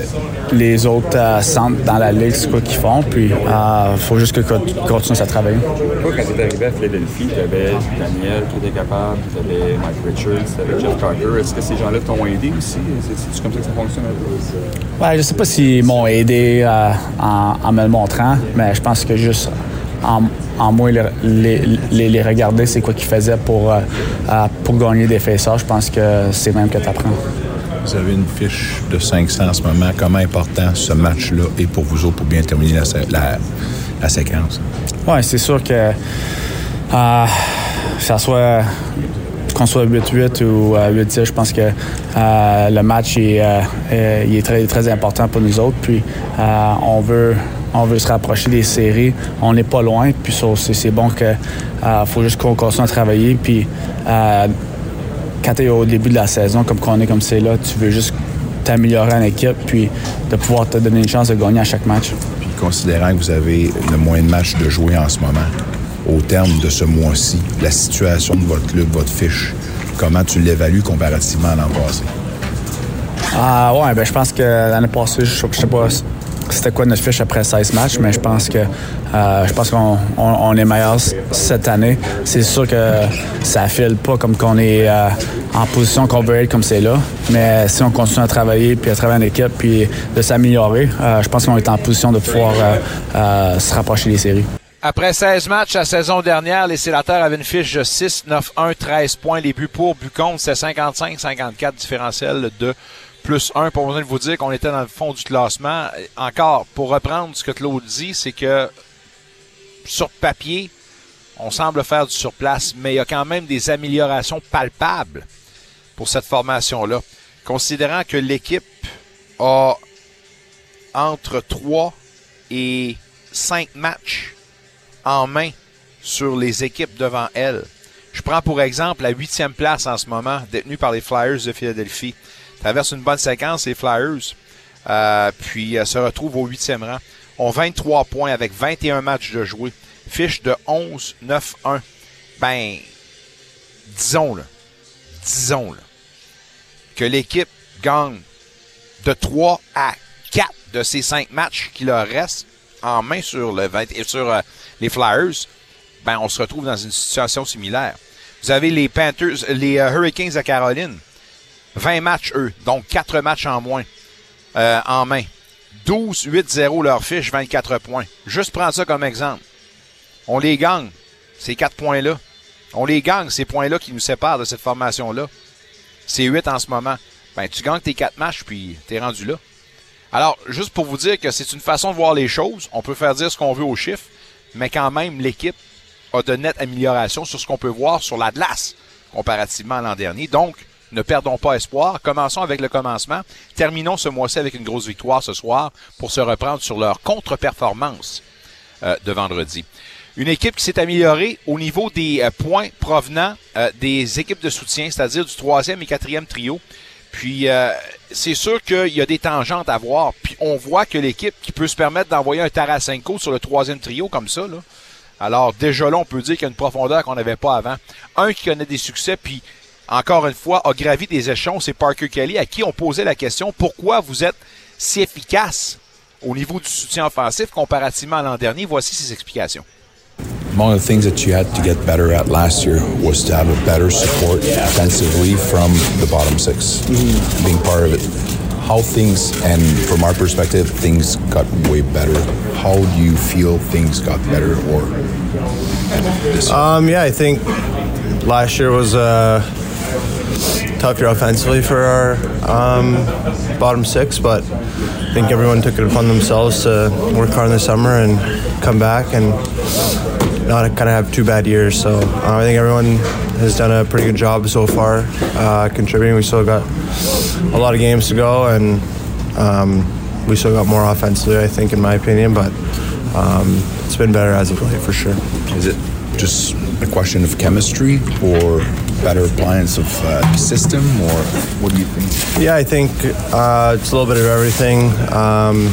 les autres centres dans la ligue, c'est quoi qu'ils font. Puis il faut juste que tu continues à travailler. Toi, quand tu es arrivé à Philadelphie, tu avais Daniel qui était capable, tu avais Mike Richards, tu avais Jeff Carter. Est-ce que ces gens-là t'ont aidé aussi? C'est- comme ça que ça fonctionne un peu? Ouais, je sais pas s'ils m'ont aidé en, en me le montrant, mais je pense que juste en, en moi les, les, regarder, c'est quoi qu'ils faisaient pour, euh, euh, pour gagner des faiseurs, je pense que c'est même que tu apprends. Vous avez une fiche de 500 en ce moment. Comment important ce match-là est pour vous autres pour bien terminer la, la- la séquence? Oui, c'est sûr que euh, ça soit qu'on soit 8-8 ou euh, 8-10, je pense que euh, le match euh, euh, est très, très important pour nous autres. Puis euh, on veut on veut se rapprocher des séries. On n'est pas loin. Puis c'est bon que euh, faut juste qu'on continue à travailler. Puis euh, quand tu es au début de la saison, comme qu'on est comme c'est là, tu veux juste t'améliorer en équipe puis de pouvoir te donner une chance de gagner à chaque match. Puis considérant que vous avez le moins de matchs de jouer en ce moment, au terme de ce mois-ci, la situation de votre club, votre fiche, comment tu l'évalues comparativement à l'an passé? Ah ouais, ben je pense que l'année passée, je, je sais pas c'était quoi notre fiche après 16 matchs, mais je pense que euh, je pense qu'on on, on est meilleur cette année. C'est sûr que ça file pas comme qu'on est euh, en position qu'on veut être comme c'est là, mais si on continue à travailler puis à travailler en équipe puis de s'améliorer, euh, je pense qu'on est en position de pouvoir euh, euh, se rapprocher des séries. Après 16 matchs la saison dernière, les sénateurs avaient une fiche de 6, 9, 1, 13 points. Les buts pour, buts contre, c'est 55, 54 différentiel de plus 1. Pour vous dire qu'on était dans le fond du classement. Encore, pour reprendre ce que Claude dit, c'est que sur papier, on semble faire du surplace, mais il y a quand même des améliorations palpables pour cette formation-là. Considérant que l'équipe a entre 3 et 5 matchs en main sur les équipes devant elle. Je prends pour exemple la huitième place en ce moment, détenue par les Flyers de Philadelphie. Traverse une bonne séquence, les Flyers, euh, puis euh, se retrouvent au huitième rang. Ont 23 points avec 21 matchs de jouer. Fiche de 11, 9, 1. Ben, disons, là, disons, là, que l'équipe gagne de 3 à 4 de ces 5 matchs qui leur restent en main sur, le 20, et sur euh, les Flyers, ben, on se retrouve dans une situation similaire. Vous avez les Panthers, les euh, Hurricanes de Caroline. 20 matchs, eux. Donc, 4 matchs en moins euh, en main. 12, 8, 0 leur fiche, 24 points. Juste prendre ça comme exemple. On les gagne, ces 4 points-là. On les gagne, ces points-là qui nous séparent de cette formation-là. C'est 8 en ce moment. Ben, tu gagnes tes 4 matchs, puis t'es rendu là. Alors, juste pour vous dire que c'est une façon de voir les choses. On peut faire dire ce qu'on veut aux chiffres, mais quand même, l'équipe a de nettes améliorations sur ce qu'on peut voir sur la comparativement à l'an dernier. Donc, ne perdons pas espoir. Commençons avec le commencement. Terminons ce mois-ci avec une grosse victoire ce soir pour se reprendre sur leur contre-performance euh, de vendredi. Une équipe qui s'est améliorée au niveau des euh, points provenant euh, des équipes de soutien, c'est-à-dire du troisième et quatrième trio. Puis c'est sûr qu'il y a des tangentes à voir. Puis on voit que l'équipe qui peut se permettre d'envoyer un Tarasenko sur le troisième trio comme ça, là, alors déjà là, on peut dire qu'il y a une profondeur qu'on n'avait pas avant. Un qui connaît des succès, puis encore une fois, a gravi des échelons, c'est Parker Kelly, à qui on posait la question pourquoi vous êtes si efficace au niveau du soutien offensif comparativement à l'an dernier? Voici ses explications. One of the things that you had to get better at last year was to have a better support offensively from the bottom 6 being part of it. How things, and from our perspective, things got way better. How do you feel things got better or Um, yeah, I think last year was a tough year offensively for our um, bottom six, but I think everyone took it upon themselves to work hard in the summer and come back and not kind of have two bad years. So uh, I think everyone has done a pretty good job so far uh, contributing. We still got a lot of games to go, and um, we still got more offensively, I think, in my opinion. But um, it's been better as of late for sure. Is it just a question of chemistry or better appliance of uh, system, or what do you think? Yeah, I think uh, it's a little bit of everything. Um,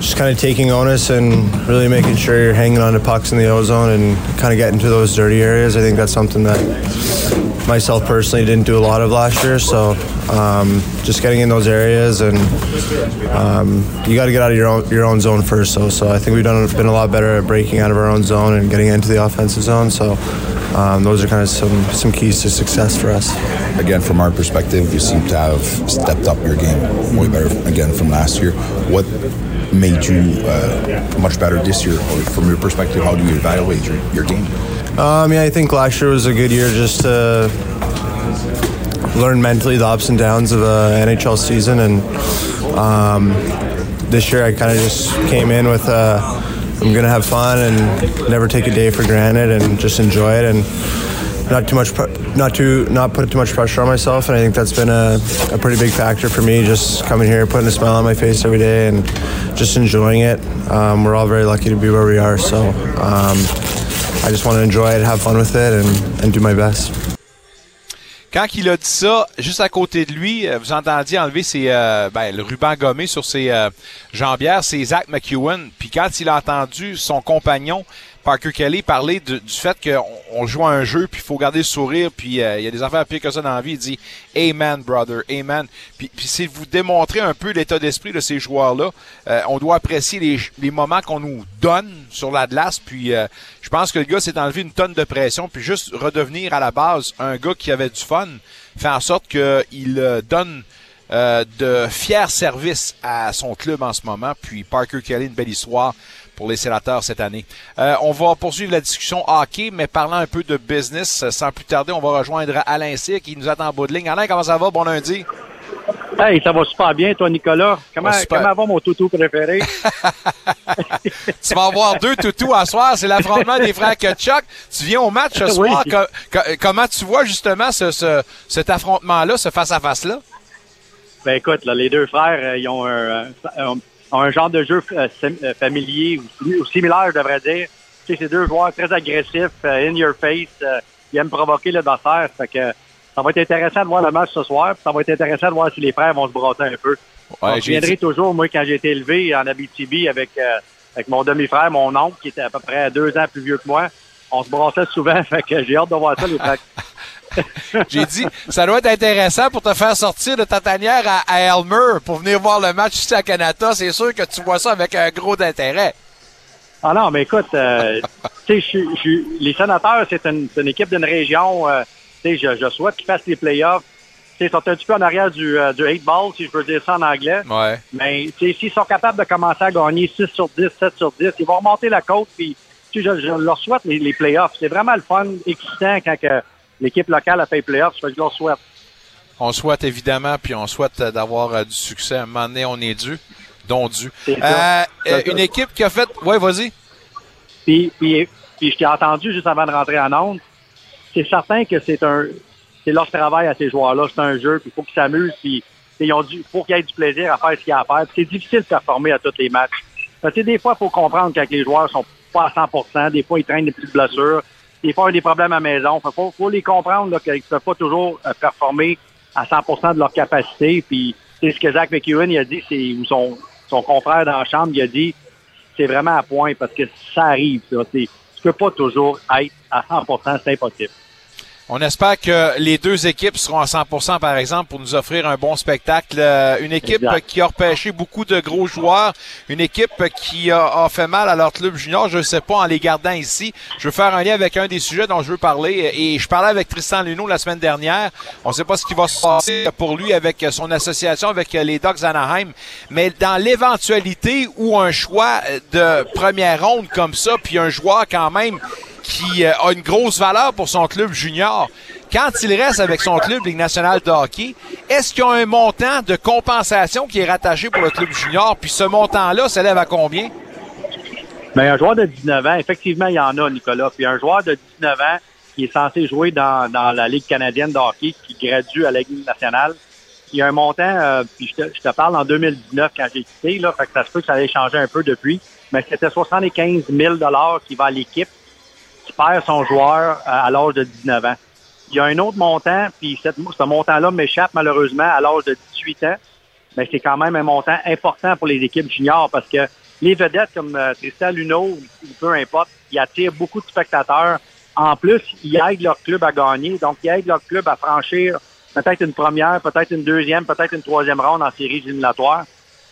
just kind of taking onus and really making sure you're hanging on to pucks in the ozone and kind of getting to those dirty areas. I think that's something that myself personally didn't do a lot of last year. So um, just getting in those areas and um, you got to get out of your own your own zone first. So so I think we've done been a lot better at breaking out of our own zone and getting into the offensive zone. So um, those are kind of some some keys to success for us. Again, from our perspective, you seem to have stepped up your game way better again from last year. What made you uh, much better this year? From your perspective, how do you evaluate your, your game? Um, yeah, I think last year was a good year just to learn mentally the ups and downs of an NHL season, and um, this year I kind of just came in with uh, I'm gonna have fun and never take a day for granted and just enjoy it and not too much, not too, not put too much pressure on myself, and I think that's been a, a pretty big factor for me. Just coming here, putting a smile on my face every day, and just enjoying it. Um, we're all very lucky to be where we are, so um, I just want to enjoy it, have fun with it, and, and do my best. Quand il a dit ça, juste à côté de lui, euh, vous entendiez enlever ses, euh, ben, le ruban gommé sur ses euh, jambières, c'est Zach McEwen. Puis quand il a entendu son compagnon Parker Kelly parler du fait qu'on on joue à un jeu, puis il faut garder le sourire, puis il y a des affaires pires que ça dans la vie. Il dit Amen, brother, Amen. Puis, c'est vous démontrer un peu l'état d'esprit de ces joueurs-là. on doit apprécier les, moments qu'on nous donne sur la glace. Puis je pense que le gars s'est enlevé une tonne de pression, puis juste redevenir à la base un gars qui avait du fun, fait en sorte qu'il donne euh, de fiers services à son club en ce moment. Puis Parker Kelly, une belle histoire pour les sénateurs cette année. Euh, on va poursuivre la discussion hockey, mais parlant un peu de business, sans plus tarder, on va rejoindre Alain Cyr qui nous attend en bout de ligne. Alain, comment ça va? Bon lundi. Hey, ça va super bien, toi, Nicolas. Comment, va, comment va mon toutou préféré? <laughs> tu vas avoir deux toutous à soir. C'est l'affrontement des frères Kutchuk. Tu viens au match ce soir. Oui. comment tu vois justement ce, ce, cet affrontement-là, ce face-à-face-là? Ben écoute, là, les deux frères, ils ont un, un, un genre de jeu euh, familier ou, similaire, je devrais dire. Tu sais, c'est deux joueurs très agressifs, euh, in your face. Euh, ils aiment provoquer l'adversaire. Fait que ça va être intéressant de voir le match ce soir. ça va être intéressant de voir si les frères vont se brasser un peu. Ouais, je viendrai toujours, moi, quand j'ai été élevé en Abitibi avec, avec mon demi-frère, mon oncle, qui était à peu près deux ans plus vieux que moi. On se brassait souvent, <laughs> fait que j'ai hâte de voir ça, les frères. <laughs> <laughs> J'ai dit, ça doit être intéressant pour te faire sortir de ta tanière à, à Elmer pour venir voir le match ici à Canada. C'est sûr que tu vois ça avec un gros intérêt. Ah non, mais écoute, euh, tu sais, les sénateurs, c'est une, une, équipe d'une région. Euh, je, je, souhaite qu'ils fassent les playoffs. Ils sont un petit peu en arrière du, euh, du 8 ball, si je peux dire ça en anglais. Ouais. Mais s'ils sont capables de commencer à gagner 6 sur 10, 7 sur 10, ils vont remonter la côte. Puis, je, leur souhaite les, les playoffs. C'est vraiment le fun, excitant quand que l'équipe locale a fait playoffs. Je leur souhaite. On souhaite évidemment, puis on souhaite d'avoir euh, du succès. À un moment donné, on est dû, dont dû. Euh, une équipe qui a fait. Ouais, vas-y. Puis, puis, puis je t'ai entendu juste avant de rentrer en onde. C'est certain que c'est un. C'est leur travail à ces joueurs-là. C'est un jeu, puis il faut qu'ils s'amusent, puis ils ont du, faut qu'il y ait du plaisir à faire ce qu'il y a à faire. C'est difficile de performer à tous les matchs. Parce que des fois, il faut comprendre quand les joueurs sont pas à 100% Des fois, ils traînent des petites blessures des fois, ils des problèmes à la maison. Il faut, les comprendre qu'ils ne peuvent pas toujours euh, performer à 100% de leur capacité. Puis, c'est ce que Zach McEwen il a dit, c'est son, confrère dans la chambre, il a dit, c'est vraiment à point parce que ça arrive. Tu peux pas toujours être à 100 c'est impossible. On espère que les deux équipes seront à 100% par exemple pour nous offrir un bon spectacle. Euh, une équipe exact. qui a repêché beaucoup de gros joueurs, une équipe qui a, a, fait mal à leur club junior, je ne sais pas en les gardant ici. Je veux faire un lien avec un des sujets dont je veux parler et je parlais avec Tristan Luneau la semaine dernière. On ne sait pas ce qui va se passer pour lui avec son association avec les Ducks Anaheim, mais dans l'éventualité où un choix de première ronde comme ça, puis un joueur quand même qui a une grosse valeur pour son club junior. quand il reste avec son club Ligue nationale de hockey, est-ce qu'il y a un montant de compensation qui est rattaché pour le club junior? Puis ce montant-là s'élève à combien? Bien, un joueur de 19 ans, effectivement, il y en a, Nicolas. Puis un joueur de 19 ans qui est censé jouer dans, dans la Ligue canadienne de hockey, qui gradue à la Ligue nationale, il y a un montant, euh, puis je te, parle en 2019 quand j'ai quitté, fait que ça se peut que ça ait changé un peu depuis, mais c'était 75 000 qui va à l'équipe perd son joueur à, à l'âge de 19 ans. Il y a un autre montant, puis cette, ce montant-là m'échappe malheureusement à l'âge de 18 ans, mais c'est quand même un montant important pour les équipes juniors parce que les vedettes comme euh, Tristan Luneau ou peu importe, ils attirent beaucoup de spectateurs. En plus, ils aident leur club à gagner, donc ils aident leur club à franchir peut-être une première, peut-être une deuxième, peut-être une troisième ronde en séries éliminatoires.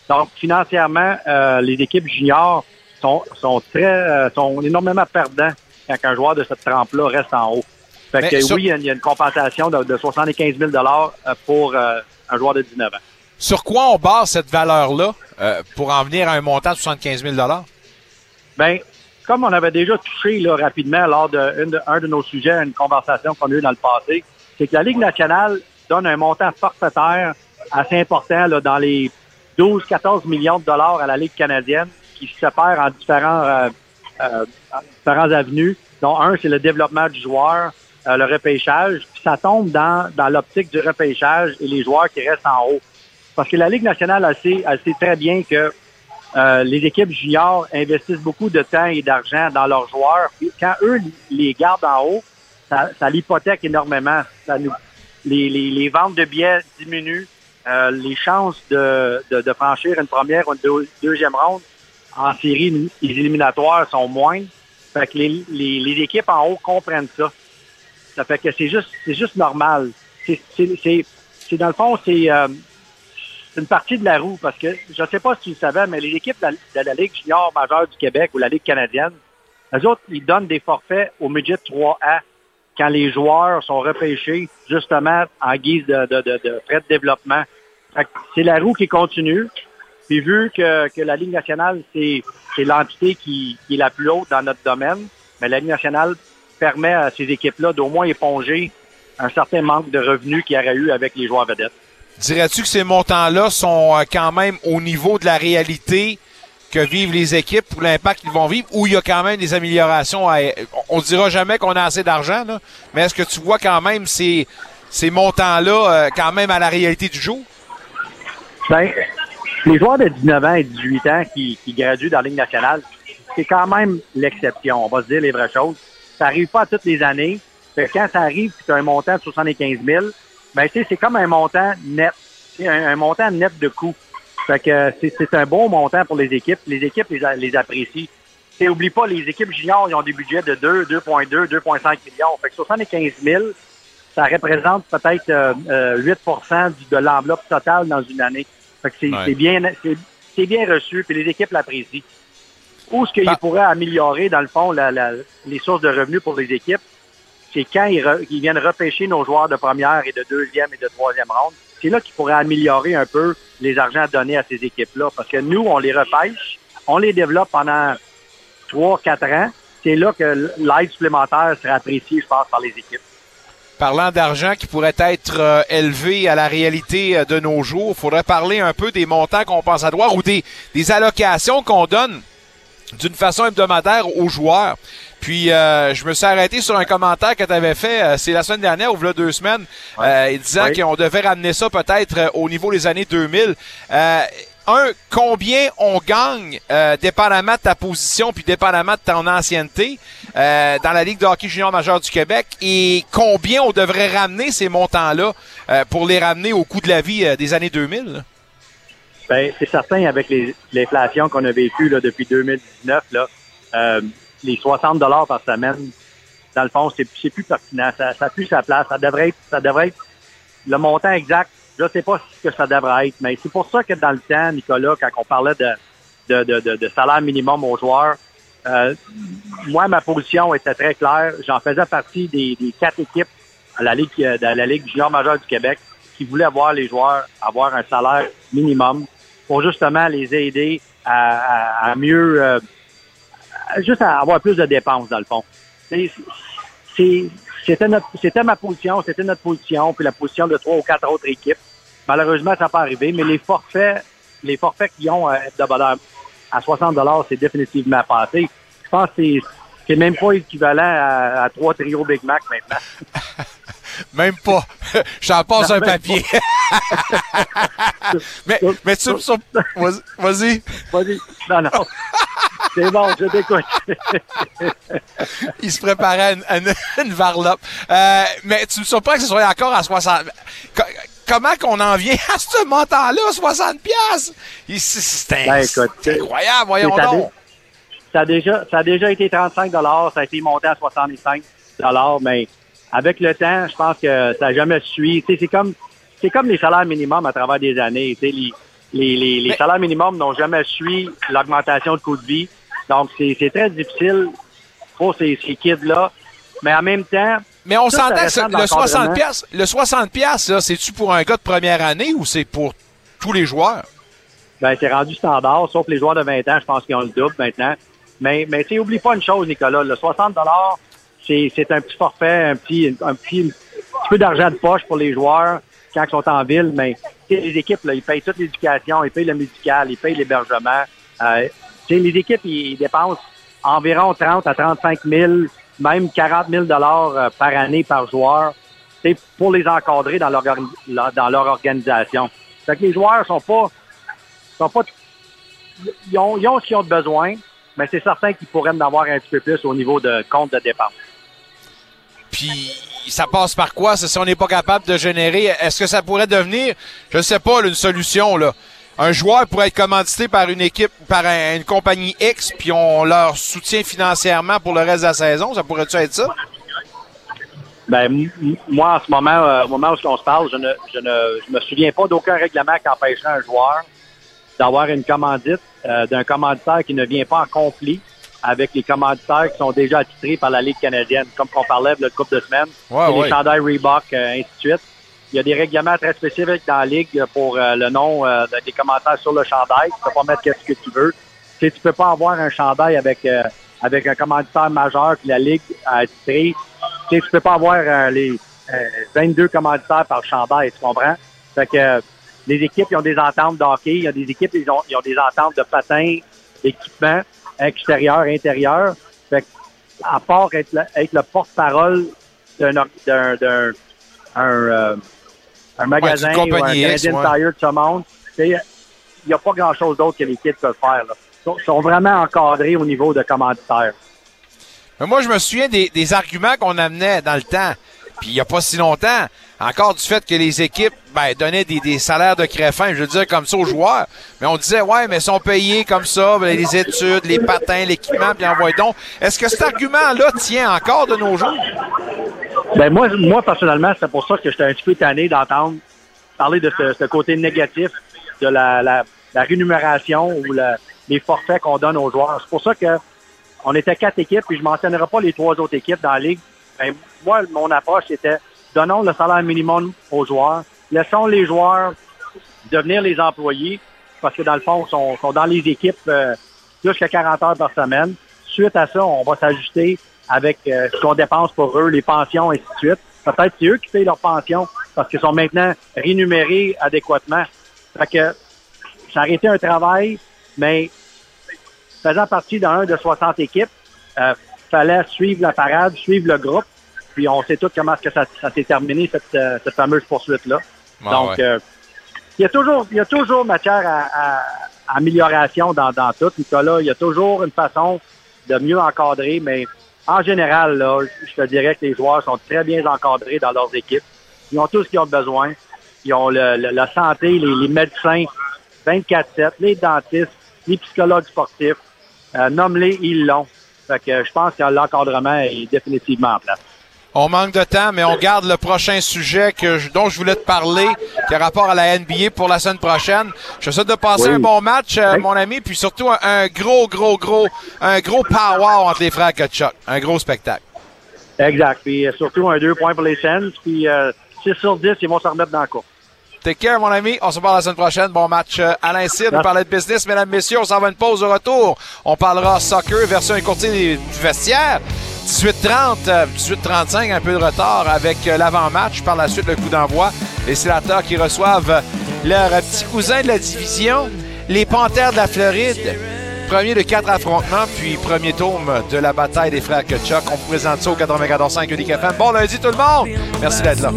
Donc, financièrement, euh, les équipes juniors sont, sont très, euh, sont énormément perdants quand un joueur de cette trempe-là reste en haut. Fait que sur- oui, il y a- une compensation de, de 75 000 euh, pour euh, un joueur de 19 ans. Sur quoi on base cette valeur-là euh, pour en venir à un montant de 75 000 Ben, comme on avait déjà touché là, rapidement lors de, une de- un de nos sujets, une conversation qu'on a eue dans le passé, c'est que la Ligue nationale donne un montant forfaitaire assez important là, dans les 12-14 millions de dollars à la Ligue canadienne qui se sépare en différents, euh, euh, avenues, dont un, c'est le développement du joueur, euh, le repêchage, puis ça tombe dans, dans l'optique du repêchage et les joueurs qui restent en haut. Parce que la Ligue nationale, elle sait, sait très bien que euh, les équipes juniors investissent beaucoup de temps et d'argent dans leurs joueurs. Puis quand eux les gardent en haut, ça, l'hypothèque énormément. Ça nous, les, ventes de billets diminuent. Euh, les chances de, franchir une première ou une deux- deuxième ronde en série éliminatoire sont moindres. Fait que les, les, les équipes en haut comprennent ça. Ça fait que c'est juste c'est juste normal. C'est dans le fond, c'est euh, une partie de la roue parce que je ne sais pas si tu le savais, mais les équipes de la, de la Ligue junior majeure du Québec ou la Ligue canadienne, eux autres, ils donnent des forfaits au midget 3A quand les joueurs sont repêchés justement en guise de, de, de, de frais de développement. C'est la roue qui continue. Puis vu que, que la Ligue nationale, c'est c'est l'entité qui, qui est la plus haute dans notre domaine, mais la Ligue nationale permet à ces équipes-là d'au moins éponger un certain manque de revenus qu'il y aurait eu avec les joueurs vedettes. Dirais-tu que ces montants-là sont euh, quand même au niveau de la réalité que vivent les équipes pour l'impact qu'ils vont vivre ou il y a quand même des améliorations à... On ne dira jamais qu'on a assez d'argent, mais est-ce que tu vois quand même ces, ces montants-là euh, quand même à la réalité du jour? Ben, les joueurs de 19 ans et 18 ans qui, qui graduent dans la Ligue nationale, c'est quand même l'exception. On va se dire les vraies choses. Ça arrive pas toutes les années. Quand ça arrive, c'est un montant de 75 000, ben, tu sais, c'est comme un montant net. Un, un montant net de coût. Fait que c'est un bon montant pour les équipes. Les équipes les, les apprécient. Et oublie pas, les équipes juniors, ils ont des budgets de 2, 2,2, 2,5 millions. Fait que 75 000, ça représente peut-être euh, euh, 8 du- de l'enveloppe totale dans une année. Fait que c'est Ouais. c'est bien, c'est- c'est bien reçu, puis les équipes l'apprécient. Où ce qu'ils pourraient améliorer, dans le fond, la- la- les sources de revenus pour les équipes, c'est quand ils, re- ils viennent repêcher nos joueurs de première et de deuxième et de troisième ronde. C'est là qu'ils pourraient améliorer un peu les argents donnés à ces équipes-là. Parce que nous, on les repêche, on les développe pendant trois, quatre ans. C'est là que l'aide supplémentaire serait appréciée, je pense, par les équipes. Parlant d'argent qui pourrait être euh, élevé à la réalité euh, de nos jours, il faudrait parler un peu des montants qu'on pense à devoir ou des, des allocations qu'on donne d'une façon hebdomadaire aux joueurs. Puis euh, je me suis arrêté sur un commentaire que tu avais fait, euh, c'est la semaine dernière ou voilà deux semaines, euh, disant Ouais. qu'on devait ramener ça peut-être au niveau des années 2000. Un, combien on gagne, euh, dépendamment de ta position puis dépendamment de ton ancienneté euh, dans la Ligue de hockey junior majeur du Québec et combien on devrait ramener ces montants-là euh, pour les ramener au coût de la vie euh, des années 2000? là? Ben, c'est certain, avec l'inflation qu'on a vécue depuis 2019, là, euh, les 60 dollars par semaine, dans le fond, c'est c'est plus pertinent. Ça n'a plus sa place. Ça devrait être, ça devrait être le montant exact. Je ne sais pas ce que ça devrait être, mais c'est pour ça que dans le temps, Nicolas, quand on parlait de, de, de, de, salaire minimum aux joueurs, euh, moi, ma position était très claire. J'en faisais partie des, des quatre équipes à la Ligue, euh, de la Ligue junior majeure du Québec qui voulaient voir les joueurs avoir un salaire minimum pour justement les aider à, à- à mieux, euh, juste à avoir plus de dépenses dans le fond. C'est- c'était notre, c'était ma position, c'était notre position, puis la position de trois ou quatre autres équipes. Malheureusement, ça n'a pas arrivé, mais les forfaits, les forfaits qu'ils ont à de bonheur à 60 c'est définitivement passé. Je pense que c'est, c'est même pas équivalent à, à trois trios Big Mac maintenant. <laughs> Même pas. <laughs> J'en passe Non, un papier. <laughs> mais, mais tu vas- Vas-y. Vas-y. Non, non. C'est bon, je t'écoute. <laughs> Il se préparait à une, à une- <laughs> une varlope. Euh, mais tu me surprends que ce soit encore à 60. Co- Comment qu'on en vient à ce montant-là, 60 piastres? Il- c'est- C'est Ben, c'est incroyable, voyons ça a donc. Ça a, déjà, ça a déjà été 35 ça a été monté à 65 mais avec le temps, je pense que ça n'a jamais suivi. C'est comme, c'est comme les salaires minimums à travers des années. Les, les salaires minimums n'ont jamais suivi l'augmentation de coût de vie. Donc, c'est très difficile pour ces, ces kids-là. Mais en même temps... Mais on s'entend que le 60 d'encadrement. piastres, le 60 piastres, là, c'est-tu pour un gars de première année ou c'est pour tous les joueurs? Ben, c'est rendu standard, sauf les joueurs de 20 ans, je pense qu'ils ont le double maintenant. Mais, mais tu oublie pas une chose, Nicolas, le 60 c'est, c'est un petit forfait, un petit, un petit, un petit peu d'argent de poche pour les joueurs quand ils sont en ville, mais les équipes, là, ils payent toute l'éducation, ils payent le médical, ils payent l'hébergement. Euh, les équipes, ils, dépensent environ 30 à 35 000, même 40 000 dollars euh, par année par joueur, pour les encadrer dans leur, organisation. Les joueurs sont pas, sont pas ils ont, ce qu'ils ont de besoin, mais c'est certain qu'ils pourraient en avoir un petit peu plus au niveau de compte de dépenses. Puis ça passe par quoi? Si on n'est pas capable de générer, est-ce que ça pourrait devenir, je ne sais pas, une solution, là? Un joueur pourrait être commandité par une équipe, par un- une compagnie X, puis on leur soutient financièrement pour le reste de la saison. Ça pourrait-tu être ça? Ben, moi, en ce moment, euh, au moment où on se parle, je ne, je ne je me souviens pas d'aucun règlement qui empêcherait un joueur d'avoir une commandite euh, d'un commanditaire qui ne vient pas en conflit avec les commanditaires qui sont déjà attitrés par la Ligue canadienne, comme on parlait de la couple de semaines. Ouais, C'est ouais. les chandails Reebok, euh, ainsi de suite. Il y a des règlements très spécifiques dans la Ligue pour euh, le nom euh, de- des commentaires sur le chandail. Tu peux pas mettre ce que tu veux. Tu sais, tu peux pas avoir un chandail avec euh, avec un commanditaire majeur que la Ligue a attitré. Tu sais, tu peux pas avoir euh, les euh, 22 commanditaires par chandail, tu comprends? Fait que les équipes, ils ont des ententes de hockey, il y a des équipes, ils ont, des ententes de patins, d'équipement, extérieur, intérieur. Fait que, à part être le, porte-parole d'un, un, euh, un magasin ou un X, Canadian ouais. Tire de ce monde, il n'y a pas grand-chose d'autre que les kids peuvent faire. Là. Ils sont- sont vraiment encadrés au niveau de commanditaire. Mais moi, je me souviens des, des arguments qu'on amenait dans le temps. Puis il n'y a pas si longtemps, encore du fait que les équipes ben, donnaient des, salaires de créfin, je veux dire comme ça aux joueurs. Mais on disait, ouais, mais sont payés comme ça, ben, les études, les patins, l'équipement, puis envoie donc. Est-ce que cet argument-là tient encore de nos jours? Ben moi, moi personnellement, c'est pour ça que j'étais un petit peu tanné d'entendre parler de ce, côté négatif de la, la, rémunération ou les forfaits qu'on donne aux joueurs. C'est pour ça que on était quatre équipes, puis je mentionnerai pas les trois autres équipes dans la ligue. Ben, moi, mon approche c'était donnons le salaire minimum aux joueurs, laissons les joueurs devenir les employés, parce que dans le fond, ils sont, sont dans les équipes euh, jusqu'à 40 heures par semaine. Suite à ça, on va s'ajuster avec euh, ce qu'on dépense pour eux, les pensions, et ainsi de suite. Peut-être c'est eux qui payent leurs pensions parce qu'ils sont maintenant rémunérés adéquatement. Fait que ça aurait été un travail, mais faisant partie d'un de 60 équipes, euh, fallait suivre la parade, suivre le groupe. Puis on sait tous comment est-ce que ça, ça s'est terminé, cette, euh, cette fameuse poursuite-là. Ah Donc, ouais. euh, il y a toujours, il y a toujours matière à, à- à amélioration dans, dans tout, Nicolas. Il y a toujours une façon de mieux encadrer, mais en général, là, je te dirais que les joueurs sont très bien encadrés dans leurs équipes. Ils ont tout ce qu'ils ont besoin. Ils ont le, le- la santé, les, les médecins 24-7, les dentistes, les psychologues sportifs. Euh, Nomme-les, ils l'ont. Fait que je pense que l'encadrement est définitivement en place. On manque de temps, mais on garde le prochain sujet que je- dont je voulais te parler, qui a rapport à la NBA pour la semaine prochaine. Je te souhaite de passer Oui. un bon match, euh, mon ami, puis surtout un, un gros, gros, gros, un gros power entre les frères Kachuk. Un gros spectacle. Exact. Puis euh, surtout un deux points pour les Sens. Puis euh, 6 sur 10, ils vont se remettre dans le cours. Take care, mon ami. On se parle la semaine prochaine. Bon match. Euh, Alain Cyr nous Merci. parlait de business. Mesdames, messieurs, on s'en va une pause de retour. On parlera soccer versus un courtier du vestiaire. 18-30, 18-35, un peu de retard avec euh, l'avant-match. Par la suite, le coup d'envoi. Les sénateurs qui reçoivent leur petit cousin de la division, les Panthères de la Floride. Premier de quatre affrontements, puis premier tome de la bataille des frères Kutchuk. On présente ça au 94.5 Unique FM. Bon lundi tout le monde! Merci d'être là.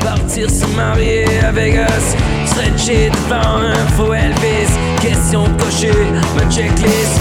Partir se marier Elvis Question ma checklist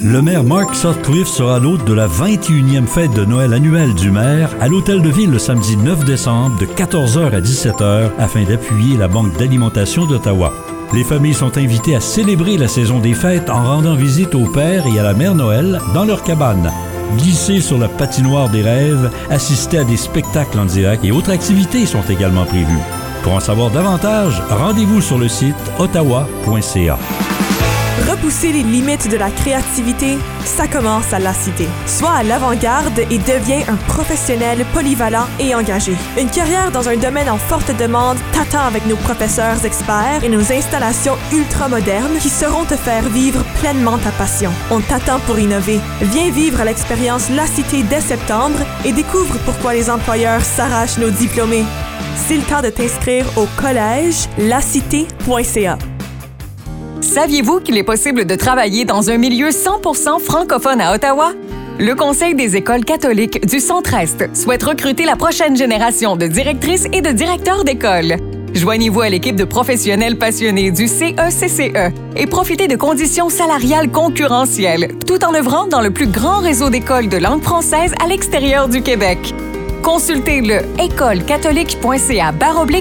Le maire Mark Sutcliffe sera l'hôte de la 21e fête de Noël annuelle du maire à l'Hôtel de Ville le samedi 9 décembre de 14h à 17h afin d'appuyer la Banque d'alimentation d'Ottawa. Les familles sont invitées à célébrer la saison des fêtes en rendant visite au père et à la mère Noël dans leur cabane. Glisser sur la patinoire des rêves, assister à des spectacles en direct et autres activités sont également prévues. Pour en savoir davantage, rendez-vous sur le site ottawa.ca. Repousser les limites de la créativité, ça commence à la cité. Sois à l'avant-garde et deviens un professionnel polyvalent et engagé. Une carrière dans un domaine en forte demande t'attend avec nos professeurs experts et nos installations ultra modernes qui sauront te faire vivre pleinement ta passion. On t'attend pour innover. Viens vivre l'expérience La Cité dès septembre et découvre pourquoi les employeurs s'arrachent nos diplômés. C'est le temps de t'inscrire au collège lacité.ca. Saviez-vous qu'il est possible de travailler dans un milieu 100% francophone à Ottawa? Le Conseil des écoles catholiques du Centre-Est souhaite recruter la prochaine génération de directrices et de directeurs d'école. Joignez-vous à l'équipe de professionnels passionnés du CECCE E et profitez de conditions salariales concurrentielles, tout en œuvrant dans le plus grand réseau d'écoles de langue française à l'extérieur du Québec. Consultez le écolecatholique.ca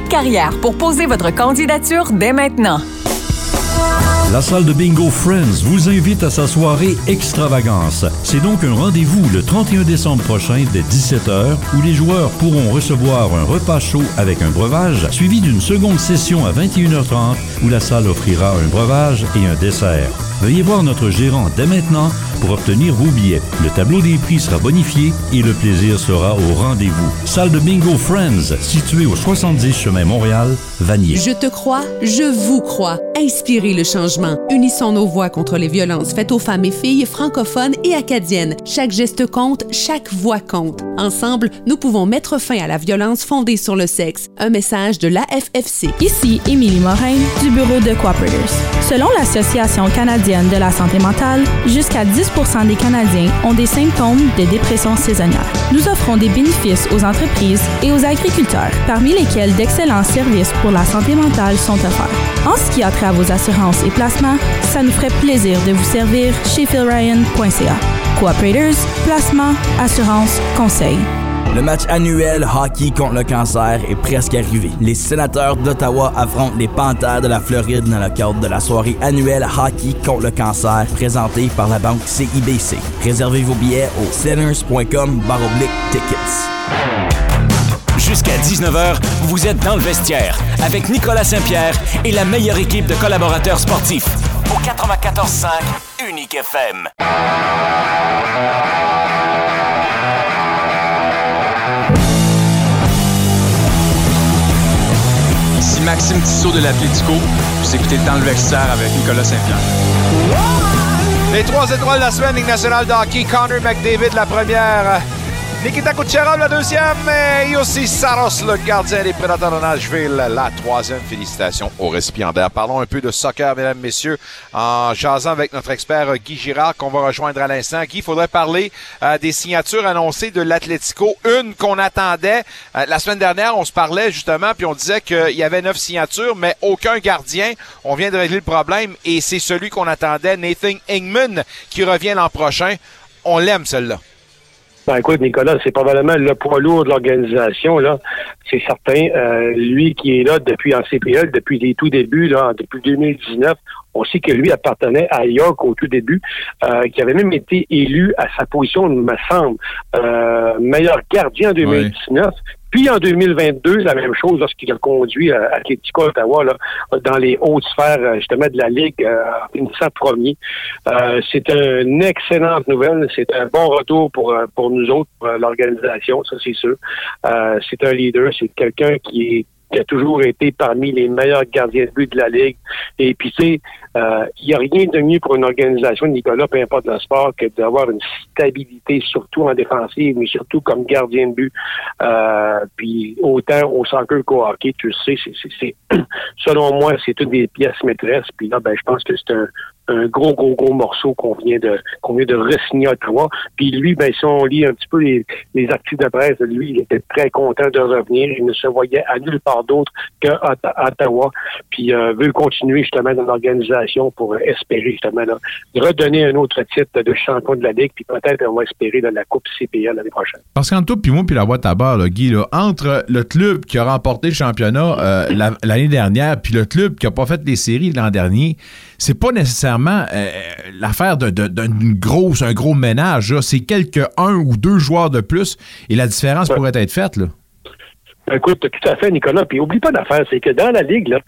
carrière pour poser votre candidature dès maintenant. La salle de bingo Friends vous invite à sa soirée extravagance. C'est donc un rendez-vous le 31 décembre prochain dès 17h où les joueurs pourront recevoir un repas chaud avec un breuvage suivi d'une seconde session à 21h30 où la salle offrira un breuvage et un dessert. Veuillez voir notre gérant dès maintenant pour obtenir vos billets. Le tableau des prix sera bonifié et le plaisir sera au rendez-vous. Salle de bingo Friends située au 70 chemin Montréal, Vanier. Je te crois, je vous crois. Inspirez le changement. Unissons nos voix contre les violences faites aux femmes et filles francophones et acadiennes. Chaque geste compte, chaque voix compte. Ensemble, nous pouvons mettre fin à la violence fondée sur le sexe. Un message de l'AFFC. Ici Émilie Morin du bureau de Cooperators. Selon l'Association canadienne de la santé mentale, jusqu'à 10% des Canadiens ont des symptômes de dépression saisonnière. Nous offrons des bénéfices aux entreprises et aux agriculteurs, parmi lesquels d'excellents services pour la santé mentale sont offerts. En ce qui a trait à vos assurances et placements, ça nous ferait plaisir de vous servir chez philryan.ca. Cooperators, placement, assurance, conseil. Le match annuel hockey contre le cancer est presque arrivé. Les sénateurs d'Ottawa affrontent les Panthères de la Floride dans le cadre de la soirée annuelle hockey contre le cancer présentée par la banque CIBC. Réservez vos billets au sinners.com tickets. Jusqu'à 19h, vous êtes dans le vestiaire avec Nicolas Saint-Pierre et la meilleure équipe de collaborateurs sportifs. Au 94.5 Unique FM. Maxime Tissot de l'Atlético. Vous écoutez Dans le vestiaire avec Nicolas Saint-Pierre. Les trois étoiles de la semaine, Ligue nationale de hockey, Connor McDavid la première, Nikita Kucherov la deuxième et aussi Saros le gardien des Prédateurs de Nashville la troisième. Félicitations au récipiendaire. Parlons un peu de soccer, mesdames, messieurs, en jasant avec notre expert Guy Girard qu'on va rejoindre à l'instant. Guy, il faudrait parler euh, des signatures annoncées de l'Atlético. Une qu'on attendait. Euh, la semaine dernière, on se parlait justement, puis on disait qu'il y avait neuf signatures, mais aucun gardien. On vient de régler le problème et c'est celui qu'on attendait, Nathan Ingman, qui revient l'an prochain. On l'aime, celle-là. Ben, écoute, Nicolas, c'est probablement le poids lourd de l'organisation, là. C'est certain. Euh, lui qui est là depuis en CPL, depuis les tout débuts, là, depuis 2019, on sait que lui appartenait à York au tout début, euh, qui avait même été élu à sa position, il me semble, euh, meilleur gardien en 2019. Puis en 2022, la même chose lorsqu'il a conduit euh, Atletico Ottawa là, dans les hautes sphères euh, justement de la Ligue, euh, en finissant premier. Euh, c'est une excellente nouvelle. C'est un bon retour pour, euh, pour nous autres, pour euh, l'organisation, ça c'est sûr. Euh, c'est un leader, c'est quelqu'un qui est qui a toujours été parmi les meilleurs gardiens de but de la Ligue. Et puis, tu sais, il n'y a rien de mieux pour une organisation, Nicolas, peu importe le sport, que d'avoir une stabilité, surtout en défensive, mais surtout comme gardien de but. puis autant au soccer qu'au hockey, tu sais, c'est, <clears throat> selon moi, c'est toutes des pièces maîtresses. Puis là, ben, je pense que c'est un, un gros, gros, gros morceau qu'on vient de qu'on vient de re-signer à Ottawa. Puis lui, ben, si on lit un petit peu les, les articles de presse, lui, il était très content de revenir. Il ne se voyait à nulle part d'autre qu'à Ottawa. Puis euh, veut continuer justement dans l'organisation pour espérer justement là, redonner un autre titre de champion de la Ligue. Puis peut-être on va espérer dans la Coupe CPA l'année prochaine. Parce qu'entre toi, puis moi, puis la boîte à là, Guy, là, entre le club qui a remporté le championnat euh, l'année dernière, puis le club qui a pas fait les séries l'an dernier, c'est pas nécessairement euh, l'affaire d'un grosse, un gros ménage. C'est quelques un ou deux joueurs de plus et la différence pourrait être faite. Là. Écoute, tout à fait, Nicolas. Puis oublie pas d'affaire, c'est que dans la ligue, là,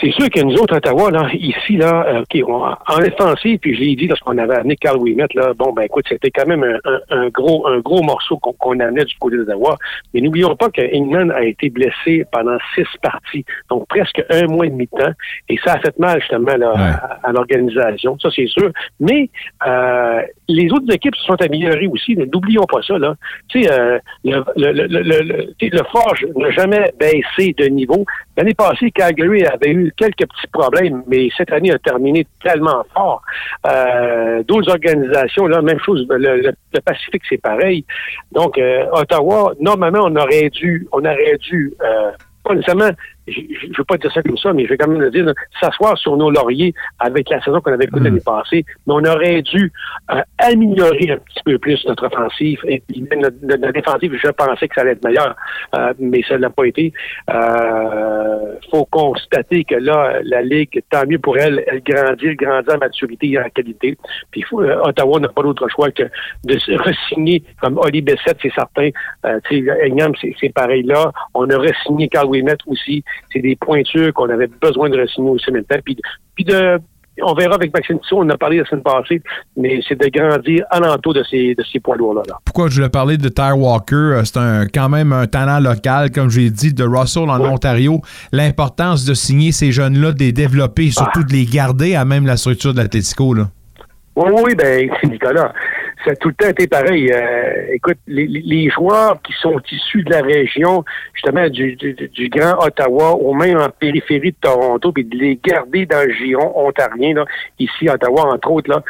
c'est sûr que nous autres, Ottawa, là, ici, là, euh, OK, en offensive, puis je l'ai dit lorsqu'on avait amené Carl Wimet, là, bon, ben écoute, c'était quand même un, gros un gros morceau qu'on amenait du côté d'Ottawa. Mais n'oublions pas que England a été blessé pendant six parties, donc presque un mois et demi de temps, et ça a fait mal justement là, à, l'organisation, ça c'est sûr. Mais euh, les autres équipes se sont améliorées aussi, n'oublions pas ça. Là. Tu sais, euh, le, le, le, le, le Forge n'a jamais baissé de niveau. L'année passée, Calgary avait eu quelques petits problèmes, mais cette année a terminé tellement fort. Euh, D'autres organisations, là, même chose, le, Pacifique, c'est pareil. Donc, euh, Ottawa, normalement, on aurait dû, on aurait dû euh, pas nécessairement je ne veux pas dire ça comme ça, mais je vais quand même le dire, s'asseoir sur nos lauriers avec la saison qu'on avait écoutée l'année passée, mais on aurait dû euh, améliorer un petit peu plus notre offensive et puis notre, notre, défensive, je pensais que ça allait être meilleur, euh, mais ça ne l'a pas été. Euh, faut constater que là, la Ligue, tant mieux pour elle, elle grandit, elle grandit en maturité et en qualité. Puis faut, euh, Ottawa n'a pas d'autre choix que de se re-signer comme Oli Bessette, c'est certain. Euh, c'est pareil là. On a re-signé Carl Wimet aussi c'est des pointures qu'on avait besoin de re-signer aussi maintenant. Puis, puis de on verra avec Maxime Tissot, on en a parlé la semaine passée, mais c'est de grandir alentour de ces, de ces poids lourds-là. Pourquoi je voulais parler de Tyre Walker? Euh, c'est un, quand même un talent local, comme j'ai dit, de Russell en Ontario. L'importance de signer ces jeunes-là, de les développer, surtout de les garder à même la structure de l'Atletico. Oui, oui, ben, c'est <laughs> Nicolas ça a tout le temps été pareil. Euh, écoute, les, joueurs qui sont issus de la région, justement du, du, Grand Ottawa, ou même en périphérie de Toronto, puis de les garder dans le giron ontarien, là, ici Ottawa, entre autres, là,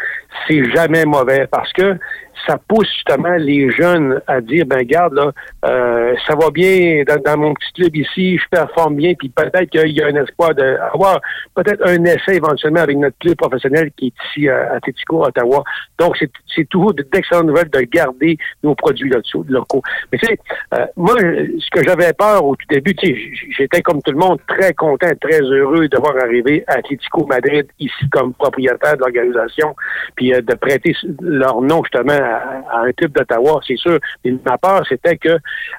c'est jamais mauvais parce que ça pousse justement les jeunes à dire ben garde là, euh, ça va bien dans, mon petit club ici, je performe bien, puis peut-être qu'il y a un espoir d'avoir peut-être un essai éventuellement avec notre club professionnel qui est ici à, Tético, Ottawa. Donc c'est toujours d'excellentes nouvelles de garder nos produits locaux. Mais tu sais, euh, moi, ce que j'avais peur au tout début, tu sais, j'étais comme tout le monde très content, très heureux de voir arriver Atlético Madrid ici comme propriétaire de l'organisation, puis euh, de prêter leur nom justement à, un type d'Ottawa, c'est sûr. Mais ma peur, c'était que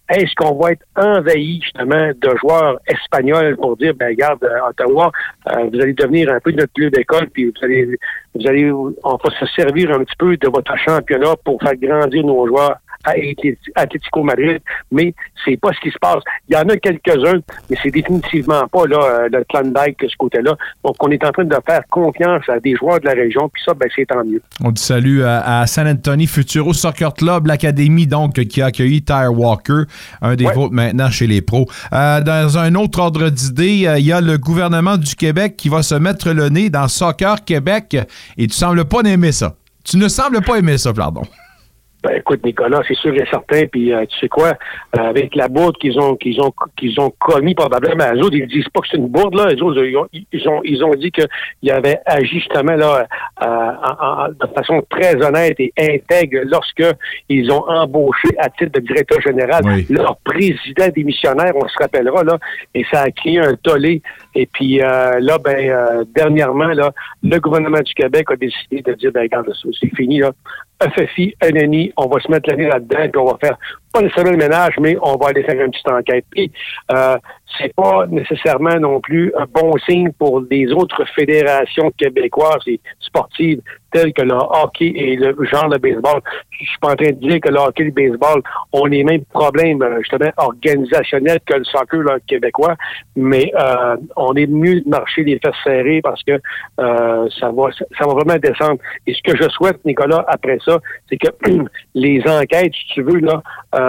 est-ce qu'on va être envahi justement de joueurs espagnols pour dire, ben regarde, euh, Ottawa, euh, vous allez devenir un peu notre lieu d'école, puis vous allez, vous allez, on va se servir un petit peu de votre championnat pour faire grandir nos joueurs à Atlético Madrid, mais c'est pas ce qui se passe. Il y en a quelques-uns, mais c'est définitivement pas là, euh, le Klondike de ce côté-là. Donc, on est en train de faire confiance à des joueurs de la région, puis ça, ben, c'est tant mieux. On dit salut à, San Antonio Futuro Soccer Club, l'académie donc qui a accueilli Tyre Walker, un des vôtres maintenant chez les pros. Euh, dans un autre ordre d'idée, euh, il y a le gouvernement du Québec qui va se mettre le nez dans Soccer Québec et tu sembles pas aimer ça. Tu ne sembles pas aimer ça, pardon. Ben, écoute, Nicolas, c'est sûr et certain. Puis euh, tu sais quoi, euh, avec la bourde qu'ils ont qu'ils ont qu'ils ont commis probablement, eux autres, ils disent pas que c'est une bourde, là. Eux autres, ils ont, ils ont, ils ont dit qu'ils avaient agi justement là euh, de façon très honnête et intègre lorsque ils ont embauché à titre de directeur général leur président démissionnaire, on se rappellera, là, et ça a créé un tollé. Et puis là, ben dernièrement, là, le gouvernement du Québec a décidé de dire ben regarde, c'est fini, là. FFI, NNI, on va se mettre l'année là-dedans, puis on va faire pas nécessairement le ménage, mais on va aller faire une petite enquête. Puis, euh, c'est pas nécessairement non plus un bon signe pour les autres fédérations québécoises et sportives telles que le hockey et le genre de baseball. Je suis pas en train de dire que le hockey et le baseball ont les mêmes problèmes euh, justement organisationnels que le soccer là, québécois, mais euh, on est mieux de marcher les fesses serrées parce que euh, ça va ça va vraiment descendre. Et ce que je souhaite, Nicolas, après ça, c'est que <clears throat> les enquêtes, si tu veux, là, euh,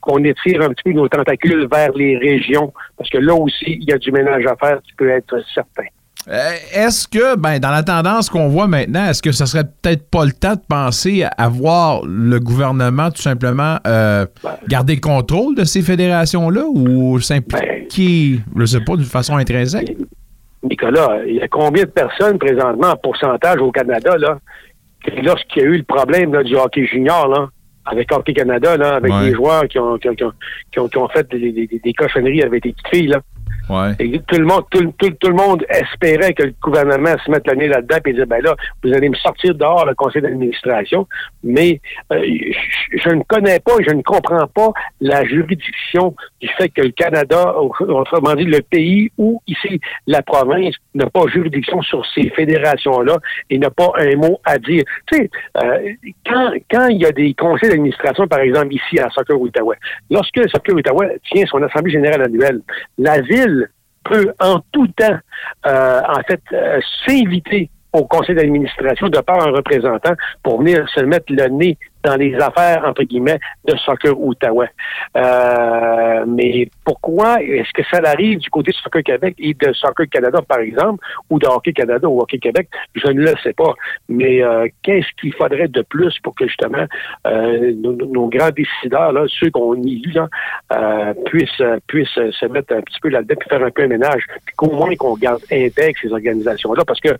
qu'on étire un petit peu nos tentacules vers les régions, parce que là aussi, il y a du ménage à faire, tu peux être certain. Euh, est-ce que, ben, dans la tendance qu'on voit maintenant, est-ce que ce serait peut-être pas le temps de penser à voir le gouvernement tout simplement euh, garder le contrôle de ces fédérations-là ou s'impliquer, je ne sais pas, d'une façon intrinsèque? Nicolas, il y a combien de personnes présentement en pourcentage au Canada, là, lorsqu'il y a eu le problème du hockey junior, là, avec Hockey Canada, là, avec des joueurs qui ont, qui ont, qui ont, qui ont fait des, des, des, cochonneries avec des petites filles, là. Et tout le monde, tout, tout, tout, le monde espérait que le gouvernement se mette l'année là-dedans et dire ben là, vous allez me sortir dehors le conseil d'administration. Mais euh, je, ne connais pas et je ne comprends pas la juridiction du fait que le Canada, autrement dit le pays où ici la province n'a pas juridiction sur ces fédérations-là et n'a pas un mot à dire. Tu sais, euh, quand, quand il y a des conseils d'administration, par exemple ici à Soccer Outaouais, lorsque Soccer Outaouais tient son assemblée générale annuelle, la ville peut en tout temps, euh, en fait, euh, s'inviter au conseil d'administration de par un représentant pour venir se mettre le nez dans les affaires, entre guillemets, de Soccer Outaouais. Euh, mais pourquoi est-ce que ça arrive du côté de Soccer Québec et de Soccer Canada, par exemple, ou de Hockey Canada ou Hockey Québec? Je ne le sais pas. Mais euh, qu'est-ce qu'il faudrait de plus pour que, justement, euh, nos, grands décideurs, là, ceux qu'on élu, là, euh, puissent, puissent se mettre un petit peu là-dedans et faire un peu un ménage, puis qu'au moins qu'on garde intègre ces organisations-là, parce que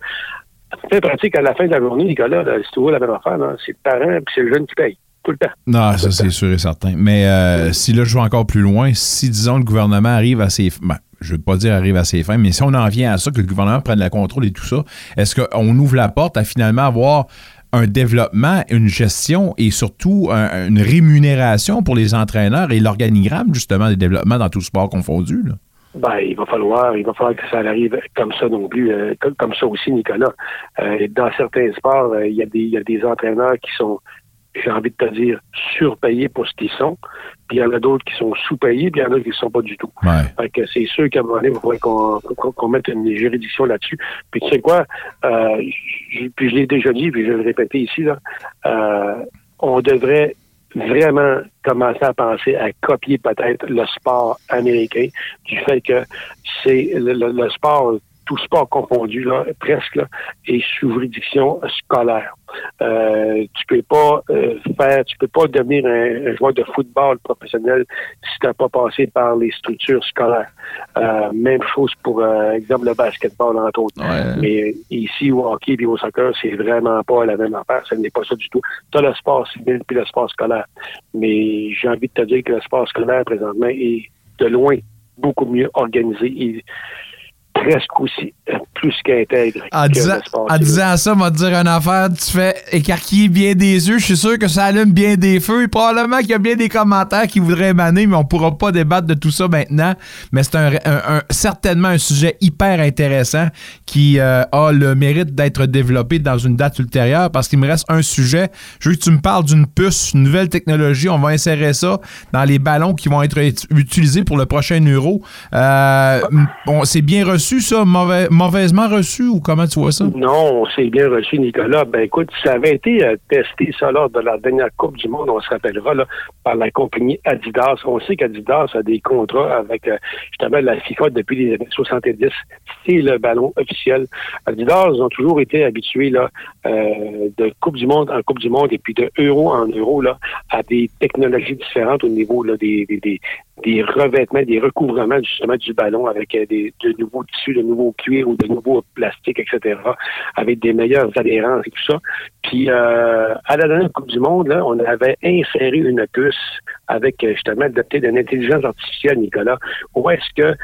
fait pratique à la fin de la journée, Nicolas, c'est toujours la même affaire. C'est le parent et c'est le jeune qui paye. Tout le temps. Non, ça c'est sûr et certain. Mais euh, si là, je vais encore plus loin, si, disons, le gouvernement arrive à ses... Ben, je ne veux pas dire arrive à ses fins, mais si on en vient à ça, que le gouvernement prenne le contrôle et tout ça, est-ce qu'on ouvre la porte à finalement avoir un développement, une gestion et surtout une rémunération pour les entraîneurs et l'organigramme, justement, des développements dans tout sport confondu? Là? Ben, il va falloir, il va falloir que ça arrive comme ça non plus, euh, comme, ça aussi, Nicolas. Euh, dans certains sports, euh, il y a des, il y a des entraîneurs qui sont, j'ai envie de te dire, surpayés pour ce qu'ils sont. Puis il y en a d'autres qui sont sous-payés, puis il y en a qui ne sont pas du tout. Ouais. que c'est sûr qu'à un moment donné, il faudrait qu'on mette une juridiction là-dessus. Puis tu sais quoi, puis je l'ai déjà dit, puis je vais le répéter ici, là, on devrait vraiment commencer à penser à copier peut-être le sport américain du fait que c'est le, sport tout sport confondu, là, presque, là, est sous juridiction scolaire. Euh, tu peux pas euh, faire, tu peux pas devenir un, joueur de football professionnel si tu n'as pas passé par les structures scolaires. Euh, même chose pour euh, exemple le basketball entre autres. Mais ici au hockey et au soccer, c'est vraiment pas la même affaire. Ce n'est pas ça du tout. Tu as le sport civil puis le sport scolaire. Mais j'ai envie de te dire que le sport scolaire présentement est de loin beaucoup mieux organisé et presque aussi euh, plus qu'intègre. En, disant, en disant ça, m'a dire une affaire, tu fais écarquiller bien des yeux. Je suis sûr que ça allume bien des feux. Et probablement qu'il y a bien des commentaires qui voudraient émaner, mais on pourra pas débattre de tout ça maintenant. Mais c'est un, certainement un sujet hyper intéressant qui euh, a le mérite d'être développé dans une date ultérieure parce qu'il me reste un sujet. Je veux que tu me parles d'une puce, une nouvelle technologie. On va insérer ça dans les ballons qui vont être utilisés pour le prochain Euro. Euh, c'est bien reçu ça, mauvaisement reçu ou comment tu vois ça? Non, c'est bien reçu, Nicolas. Ben écoute, ça avait été euh, testé ça lors de la dernière Coupe du Monde, on se rappellera, là, par la compagnie Adidas. On sait qu'Adidas a des contrats avec euh, justement la FIFA depuis les années 70. C'est le ballon officiel. Adidas ont toujours été habitués là, euh, de Coupe du Monde en Coupe du Monde et puis de Euro en Euro là, à des technologies différentes au niveau là, des, des, des revêtements, des recouvrements justement du ballon avec des, de nouveaux tissus, de nouveaux cuirs ou de nouveaux plastiques, etc., avec des meilleures adhérences et tout ça. Puis euh, à la dernière Coupe du Monde, là, on avait inséré une puce avec euh, justement doté d'une intelligence artificielle, Nicolas, où est-ce que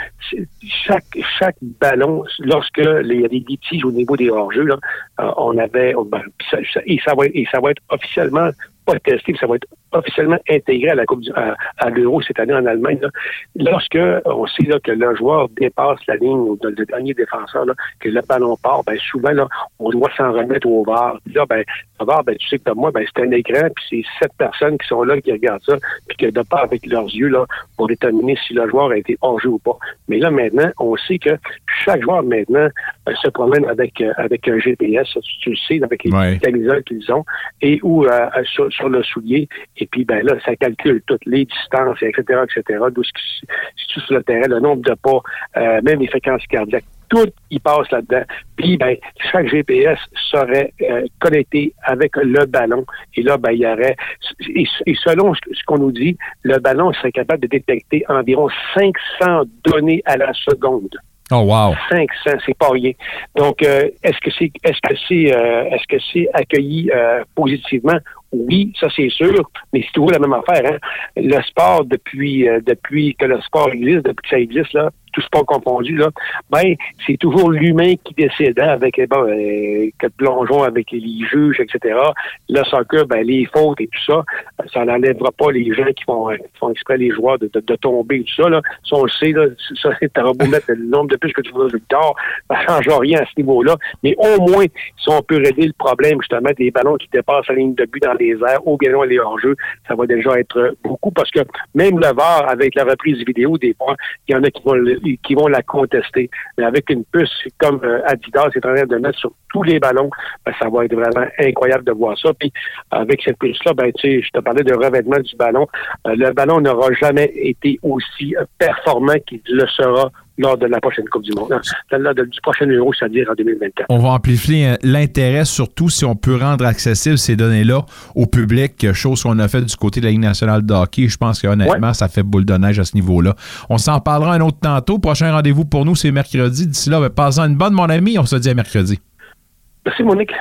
chaque chaque ballon, lorsque il y a des litiges au niveau des hors-jeux, là, on avait oh, ben, et ça va et ça va être officiellement pas testé, ça va être officiellement intégré à la Coupe du, à, à l'Euro cette année en Allemagne. là. Lorsque on sait là, que le joueur dépasse la ligne ou le, dernier défenseur, là, que le ballon part, ben souvent là, on doit s'en remettre au VAR. Puis là, ben, le VAR, ben, tu sais que comme moi, ben, c'est un écran, puis c'est sept personnes qui sont là qui regardent ça, puis qui de pas avec leurs yeux là, pour déterminer si le joueur a été hors jeu ou pas. Mais là, maintenant, on sait que chaque joueur maintenant euh, se promène avec, euh, avec un GPS, tu, le sais, avec les Ouais. qu'ils ont, et ou euh, euh, sur, sur le soulier. Et puis, ben là, ça calcule toutes les distances, etc., etc., d'où ce qui se situe sur le terrain, le nombre de pas, euh, même les fréquences cardiaques. Tout y passe là-dedans. Puis, ben, chaque GPS serait euh, connecté avec le ballon. Et là, ben, il y aurait... Et, et selon ce ce qu'on nous dit, le ballon serait capable de détecter environ 500 données à la seconde. Oh, wow. 500, c'est pas rien. Donc, euh, est-ce que c'est est-ce que c'est euh, est-ce que c'est accueilli euh, positivement? Oui, ça c'est sûr, mais c'est toujours la même affaire. Hein? Le sport depuis euh, depuis que le sport existe, depuis que ça existe là, tout sport confondu là, ben c'est toujours l'humain qui décide hein, avec eh ben, euh, que le plongeon avec les juges, etc. Le soccer, ben les fautes et tout ça, euh, ça n'enlèvera pas les gens qui font, euh, qui font exprès les joueurs de, de, de tomber et tout ça là. Ça on le sait là, ça <laughs> t'auras beau mettre le nombre de plus que tu veux de tard, ça change rien à ce niveau-là. Mais au moins, si on peut régler le problème justement des ballons qui dépassent la ligne de but dans les airs ou bien loin les hors-jeux, ça va déjà être beaucoup parce que même le VAR avec la reprise vidéo des fois, il y en a qui vont le- qui vont la contester. Mais avec une puce comme euh, Adidas est en train de mettre sur tous les ballons, ben, ça va être vraiment incroyable de voir ça. Puis avec cette puce-là, ben, tu sais, je te parlais de revêtement du ballon. Euh, le ballon n'aura jamais été aussi euh, performant qu'il le sera lors de la prochaine Coupe du Monde. Lors de- du prochain Euro, c'est-à-dire en 2024. On va amplifier euh, l'intérêt, surtout si on peut rendre accessibles ces données-là au public, chose qu'on a fait du côté de la Ligue nationale de hockey. Je pense que honnêtement, ça fait boule de neige à ce niveau-là. On s'en parlera un autre tantôt. Prochain rendez-vous pour nous, c'est mercredi. D'ici là, ben, passons une bonne, mon ami. On se dit à mercredi. Merci, Monique.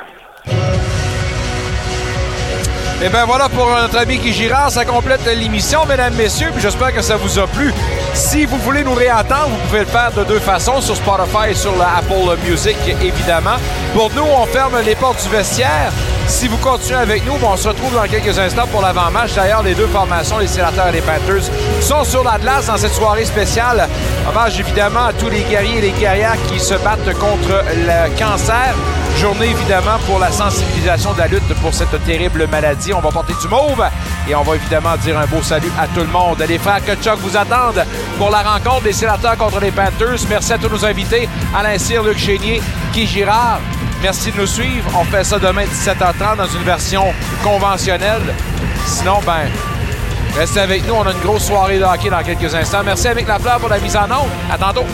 Et bien voilà pour notre ami Guy Girard, ça complète l'émission, mesdames, messieurs, puis j'espère que ça vous a plu. Si vous voulez nous réentendre, vous pouvez le faire de deux façons, sur Spotify et sur Apple Music, évidemment. Pour nous, on ferme les portes du vestiaire. Si vous continuez avec nous, bon, on se retrouve dans quelques instants pour l'avant-match. D'ailleurs, les deux formations, les sénateurs et les Panthers, sont sur la glace dans cette soirée spéciale. Hommage évidemment à tous les guerriers et les guerrières qui se battent contre le cancer. Journée évidemment pour la sensibilisation de la lutte pour cette terrible maladie. On va porter du mauve et on va évidemment dire un beau salut à tout le monde. Les frères Kutchuk vous attendent pour la rencontre des sénateurs contre les Panthers. Merci à tous nos invités, Alain Cyr, Luc Chénier, Guy Girard. Merci de nous suivre. On fait ça demain 17h30 dans une version conventionnelle. Sinon, ben, restez avec nous. On a une grosse soirée de hockey dans quelques instants. Merci avec la fleur pour la mise en onde. À tantôt.